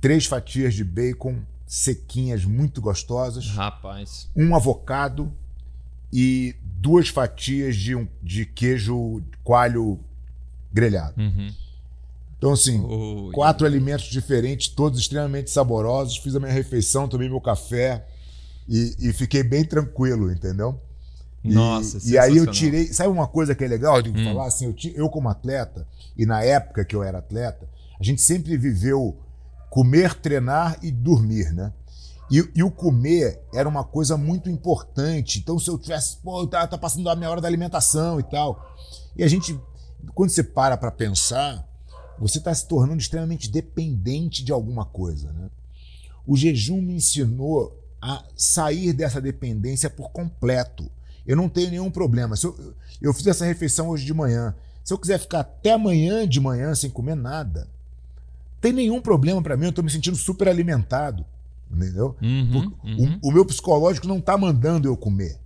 três fatias de bacon, sequinhas muito gostosas. Rapaz. Um avocado e duas fatias de, um, de queijo coalho grelhado. Uhum. Então, assim, quatro alimentos diferentes, todos extremamente saborosos. Fiz a minha refeição, tomei meu café e, e fiquei bem tranquilo, entendeu? Nossa, E, e aí eu tirei. Sabe uma coisa que é legal de hum. falar? Assim, eu, eu, como atleta, e na época que eu era atleta, a gente sempre viveu comer, treinar e dormir, né? E, e, o comer era uma coisa muito importante. Então, se eu tivesse, pô, tá, tá passando a minha hora da alimentação e tal. E a gente, quando você para para pensar, você está se tornando extremamente dependente de alguma coisa, né? O jejum me ensinou a sair dessa dependência por completo. Eu não tenho nenhum problema. Se eu, eu fiz essa refeição hoje de manhã. Se eu quiser ficar até amanhã de manhã sem comer nada, tem nenhum problema para mim, eu estou me sentindo super alimentado. Entendeu? Uhum, uhum. O, o, meu psicológico não está mandando eu comer.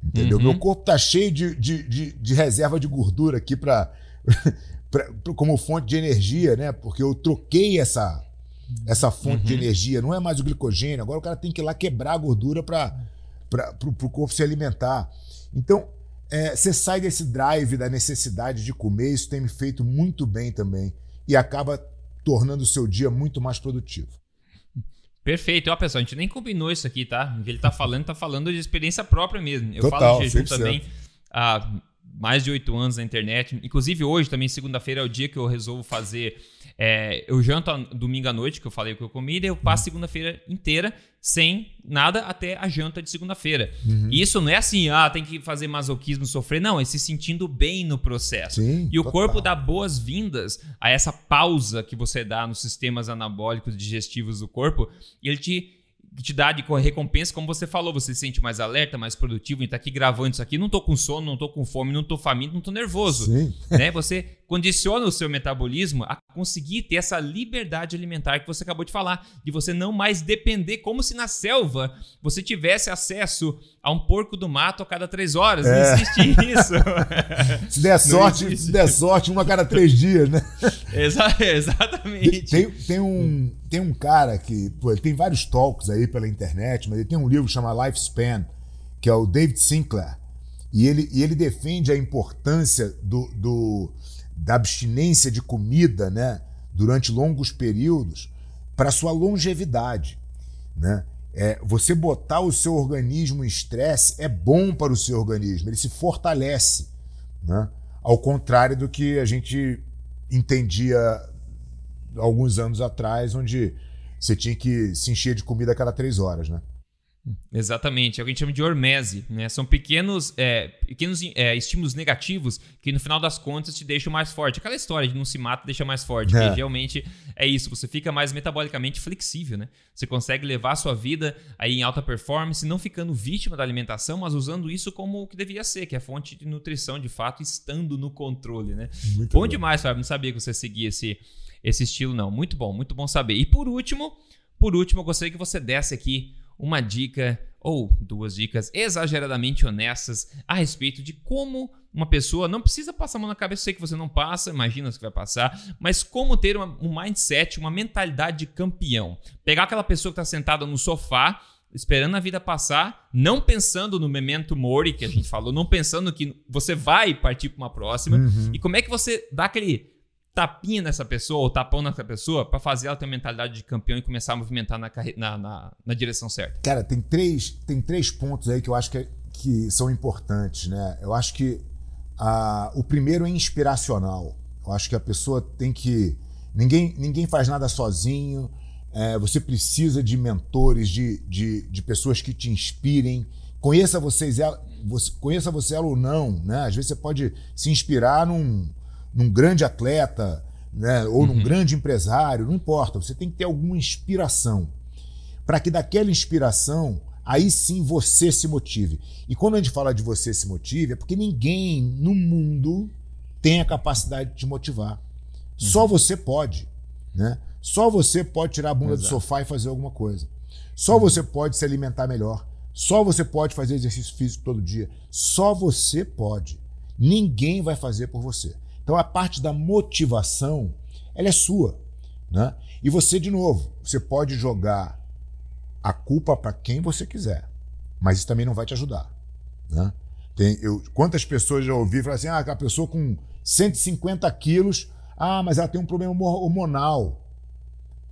Entendeu? Uhum. Meu corpo está cheio de, de, de, de, reserva de gordura aqui para como fonte de energia, né? Porque eu troquei essa, essa fonte de uhum. energia. Não é mais o glicogênio. Agora o cara tem que ir lá quebrar a gordura para o corpo se alimentar. Então, é, você sai desse drive da necessidade de comer. Isso tem me feito muito bem também. E acaba tornando o seu dia muito mais produtivo. Perfeito. Ó, pessoal, a gente nem combinou isso aqui, tá? O que ele tá falando, tá falando de experiência própria mesmo. Eu Total, falo de jejum também há mais de oito anos na internet. Inclusive hoje também, segunda-feira, é o dia que eu resolvo fazer é, eu janto domingo à noite, que eu falei que eu comi, e eu passo segunda-feira inteira sem nada até a janta de segunda-feira. Uhum. Isso não é assim, ah, tem que fazer masoquismo, sofrer. Não, é se sentindo bem no processo. Sim, e o corpo dá boas-vindas a essa pausa que você dá nos sistemas anabólicos digestivos do corpo, e ele te te dá de recompensa, como você falou, você se sente mais alerta, mais produtivo, e tá aqui gravando isso aqui, não tô com sono, não tô com fome, não tô faminto, não tô nervoso. Sim. Né? Você condiciona o seu metabolismo a conseguir ter essa liberdade alimentar que você acabou de falar, de você não mais depender, como se na selva você tivesse acesso a um porco do mato a cada três horas. É. Não existe isso. se der sorte, se der sorte, uma a cada três dias, né? Exa exatamente. Tem, tem, um, tem um cara que, pô, ele tem vários talks aí pela internet, mas ele tem um livro chamado Lifespan, que é o David Sinclair. E ele, e ele defende a importância do, do da abstinência de comida né, durante longos períodos para sua longevidade. Né? É, você botar o seu organismo em estresse é bom para o seu organismo, ele se fortalece. Né? Ao contrário do que a gente entendia alguns anos atrás, onde você tinha que se encher de comida a cada três horas. Né? Exatamente, é o que a gente chama de hormese. Né? São pequenos, é, pequenos é, estímulos negativos que, no final das contas, te deixam mais forte. Aquela história de não se mata deixa mais forte. É. realmente é isso. Você fica mais metabolicamente flexível. Né? Você consegue levar a sua vida aí em alta performance, não ficando vítima da alimentação, mas usando isso como o que devia ser, que é fonte de nutrição, de fato, estando no controle. Né? Muito bom, bom demais, Fábio. Não sabia que você seguia esse, esse estilo, não. Muito bom, muito bom saber. E por último, por último, eu gostaria que você desse aqui uma dica ou duas dicas exageradamente honestas a respeito de como uma pessoa não precisa passar a mão na cabeça, eu sei que você não passa, imagina que vai passar, mas como ter uma, um mindset, uma mentalidade de campeão. Pegar aquela pessoa que está sentada no sofá, esperando a vida passar, não pensando no memento mori que a gente falou, não pensando que você vai partir para uma próxima, uhum. e como é que você dá aquele tapinha nessa pessoa ou tapão nessa pessoa para fazer ela ter uma mentalidade de campeão e começar a movimentar na, na, na, na, direção certa? Cara, tem três, tem três pontos aí que eu acho que, é, que são importantes, né? Eu acho que a, o primeiro é inspiracional. Eu acho que a pessoa tem que. Ninguém, ninguém faz nada sozinho. É, você precisa de mentores, de, de, de pessoas que te inspirem. Conheça vocês, ela, você, conheça você ela ou não, né? Às vezes você pode se inspirar num num grande atleta, né, ou num uhum. grande empresário, não importa, você tem que ter alguma inspiração. Para que daquela inspiração, aí sim você se motive. E quando a gente fala de você se motive, é porque ninguém no mundo tem a capacidade de te motivar. Uhum. Só você pode. Né? Só você pode tirar a bunda Exato. do sofá e fazer alguma coisa. Só uhum. você pode se alimentar melhor. Só você pode fazer exercício físico todo dia. Só você pode. Ninguém vai fazer por você. Então a parte da motivação, ela é sua, né? E você de novo, você pode jogar a culpa para quem você quiser, mas isso também não vai te ajudar, né? Tem, eu, quantas pessoas já ouvi falar assim, ah, a pessoa com 150 quilos, ah, mas ela tem um problema hormonal.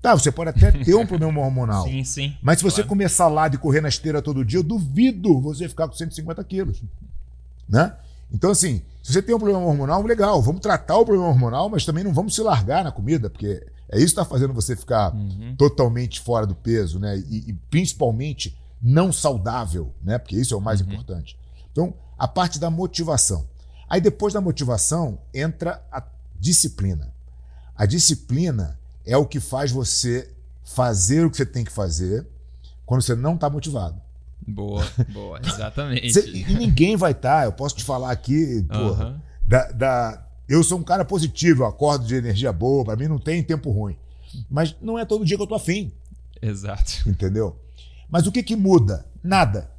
Tá, você pode até ter um problema hormonal. sim, sim. Mas se você claro. começar lá de correr na esteira todo dia, eu duvido você ficar com 150 quilos. Né? Então, assim, se você tem um problema hormonal, legal, vamos tratar o problema hormonal, mas também não vamos se largar na comida, porque é isso que está fazendo você ficar uhum. totalmente fora do peso, né? E, e, principalmente não saudável, né? Porque isso é o mais uhum. importante. Então, a parte da motivação. Aí depois da motivação entra a disciplina. A disciplina é o que faz você fazer o que você tem que fazer quando você não está motivado. Boa, boa, exatamente. Cê, e ninguém vai estar, tá, eu posso te falar aqui, porra, uhum. da, da, eu sou um cara positivo, eu acordo de energia boa, para mim não tem tempo ruim. Mas não é todo dia que eu tô afim. Exato. Entendeu? Mas o que que muda? Nada.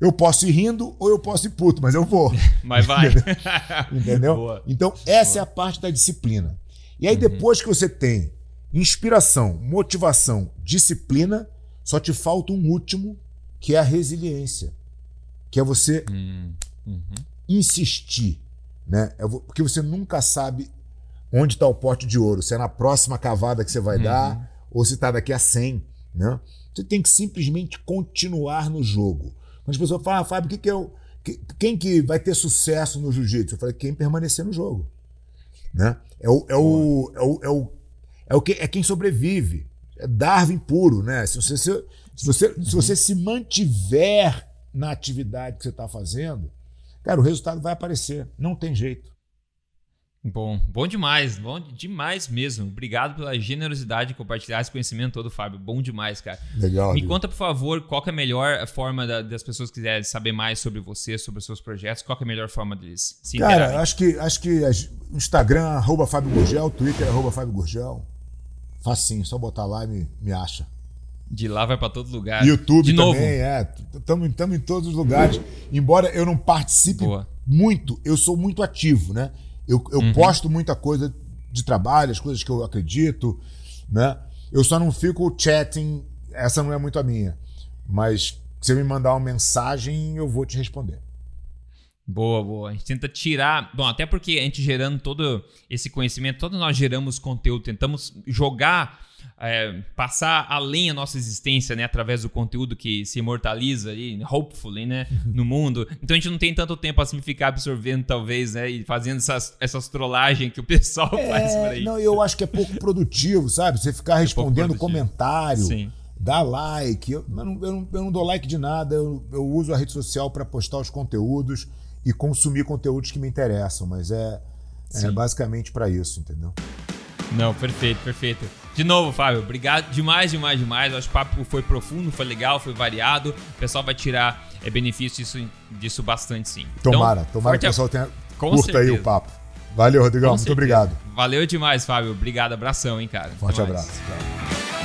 Eu posso ir rindo ou eu posso ir puto, mas eu vou. Mas vai. Entendeu? Boa. Então, essa Boa. é a parte da disciplina. E aí, uhum. depois que você tem inspiração, motivação, disciplina, só te falta um último, que é a resiliência, que é você hum, uhum. insistir, né? É porque você nunca sabe onde está o pote de ouro, se é na próxima cavada que você vai uhum. dar ou se está daqui a 100, né? Você tem que simplesmente continuar no jogo. Quando as pessoas falam, ah, Fábio, o que, que é o, que, quem que vai ter sucesso no jiu-jitsu? Eu falei, quem permanecer no jogo. Né? É, o, é, o, é, o, é, o, é, o que, é quem sobrevive. É Darwin puro, né? Se você, se, se você, se você se mantiver na atividade que você está fazendo, cara, o resultado vai aparecer. Não tem jeito. Bom, bom demais, bom demais mesmo. Obrigado pela generosidade de compartilhar esse conhecimento todo, Fábio. Bom demais, cara. Legal. Me conta, por favor, qual é a melhor forma da, das pessoas que quiserem saber mais sobre você, sobre os seus projetos, qual é a melhor forma deles se Cara, acho que, acho que Instagram, arroba Fábio Gurgel, Twitter, arroba Fábio Gurgel. Facinho, só botar lá e me, me acha. De lá vai para todo lugar. YouTube de também, novo. é. Estamos em todos os lugares. Embora eu não participe Boa. muito, eu sou muito ativo, né? Eu, eu uhum. posto muita coisa de trabalho, as coisas que eu acredito, né? Eu só não fico chatting, essa não é muito a minha. Mas se você me mandar uma mensagem, eu vou te responder. Boa, boa. A gente tenta tirar. Bom, até porque a gente gerando todo esse conhecimento, todos nós geramos conteúdo, tentamos jogar é, passar além a nossa existência, né, através do conteúdo que se imortaliza ali, hopefully, né, no mundo. Então a gente não tem tanto tempo assim ficar absorvendo, talvez, né, e fazendo essas, essas trollagens que o pessoal é, faz por aí. Não, eu acho que é pouco produtivo, sabe? Você ficar é respondendo é comentário. Sim. dá like. Eu, eu, não, eu, não, eu não dou like de nada, eu, eu uso a rede social para postar os conteúdos e consumir conteúdos que me interessam, mas é, é basicamente para isso, entendeu? Não, perfeito, perfeito. De novo, Fábio, obrigado demais, demais, demais. Acho que o papo foi profundo, foi legal, foi variado. O pessoal vai tirar é, benefício disso, disso bastante, sim. Tomara, então, tomara que o pessoal tenha, curta certeza. aí o papo. Valeu, Rodrigão, Com muito certeza. obrigado. Valeu demais, Fábio. Obrigado, abração, hein, cara. Forte abraço. Tchau.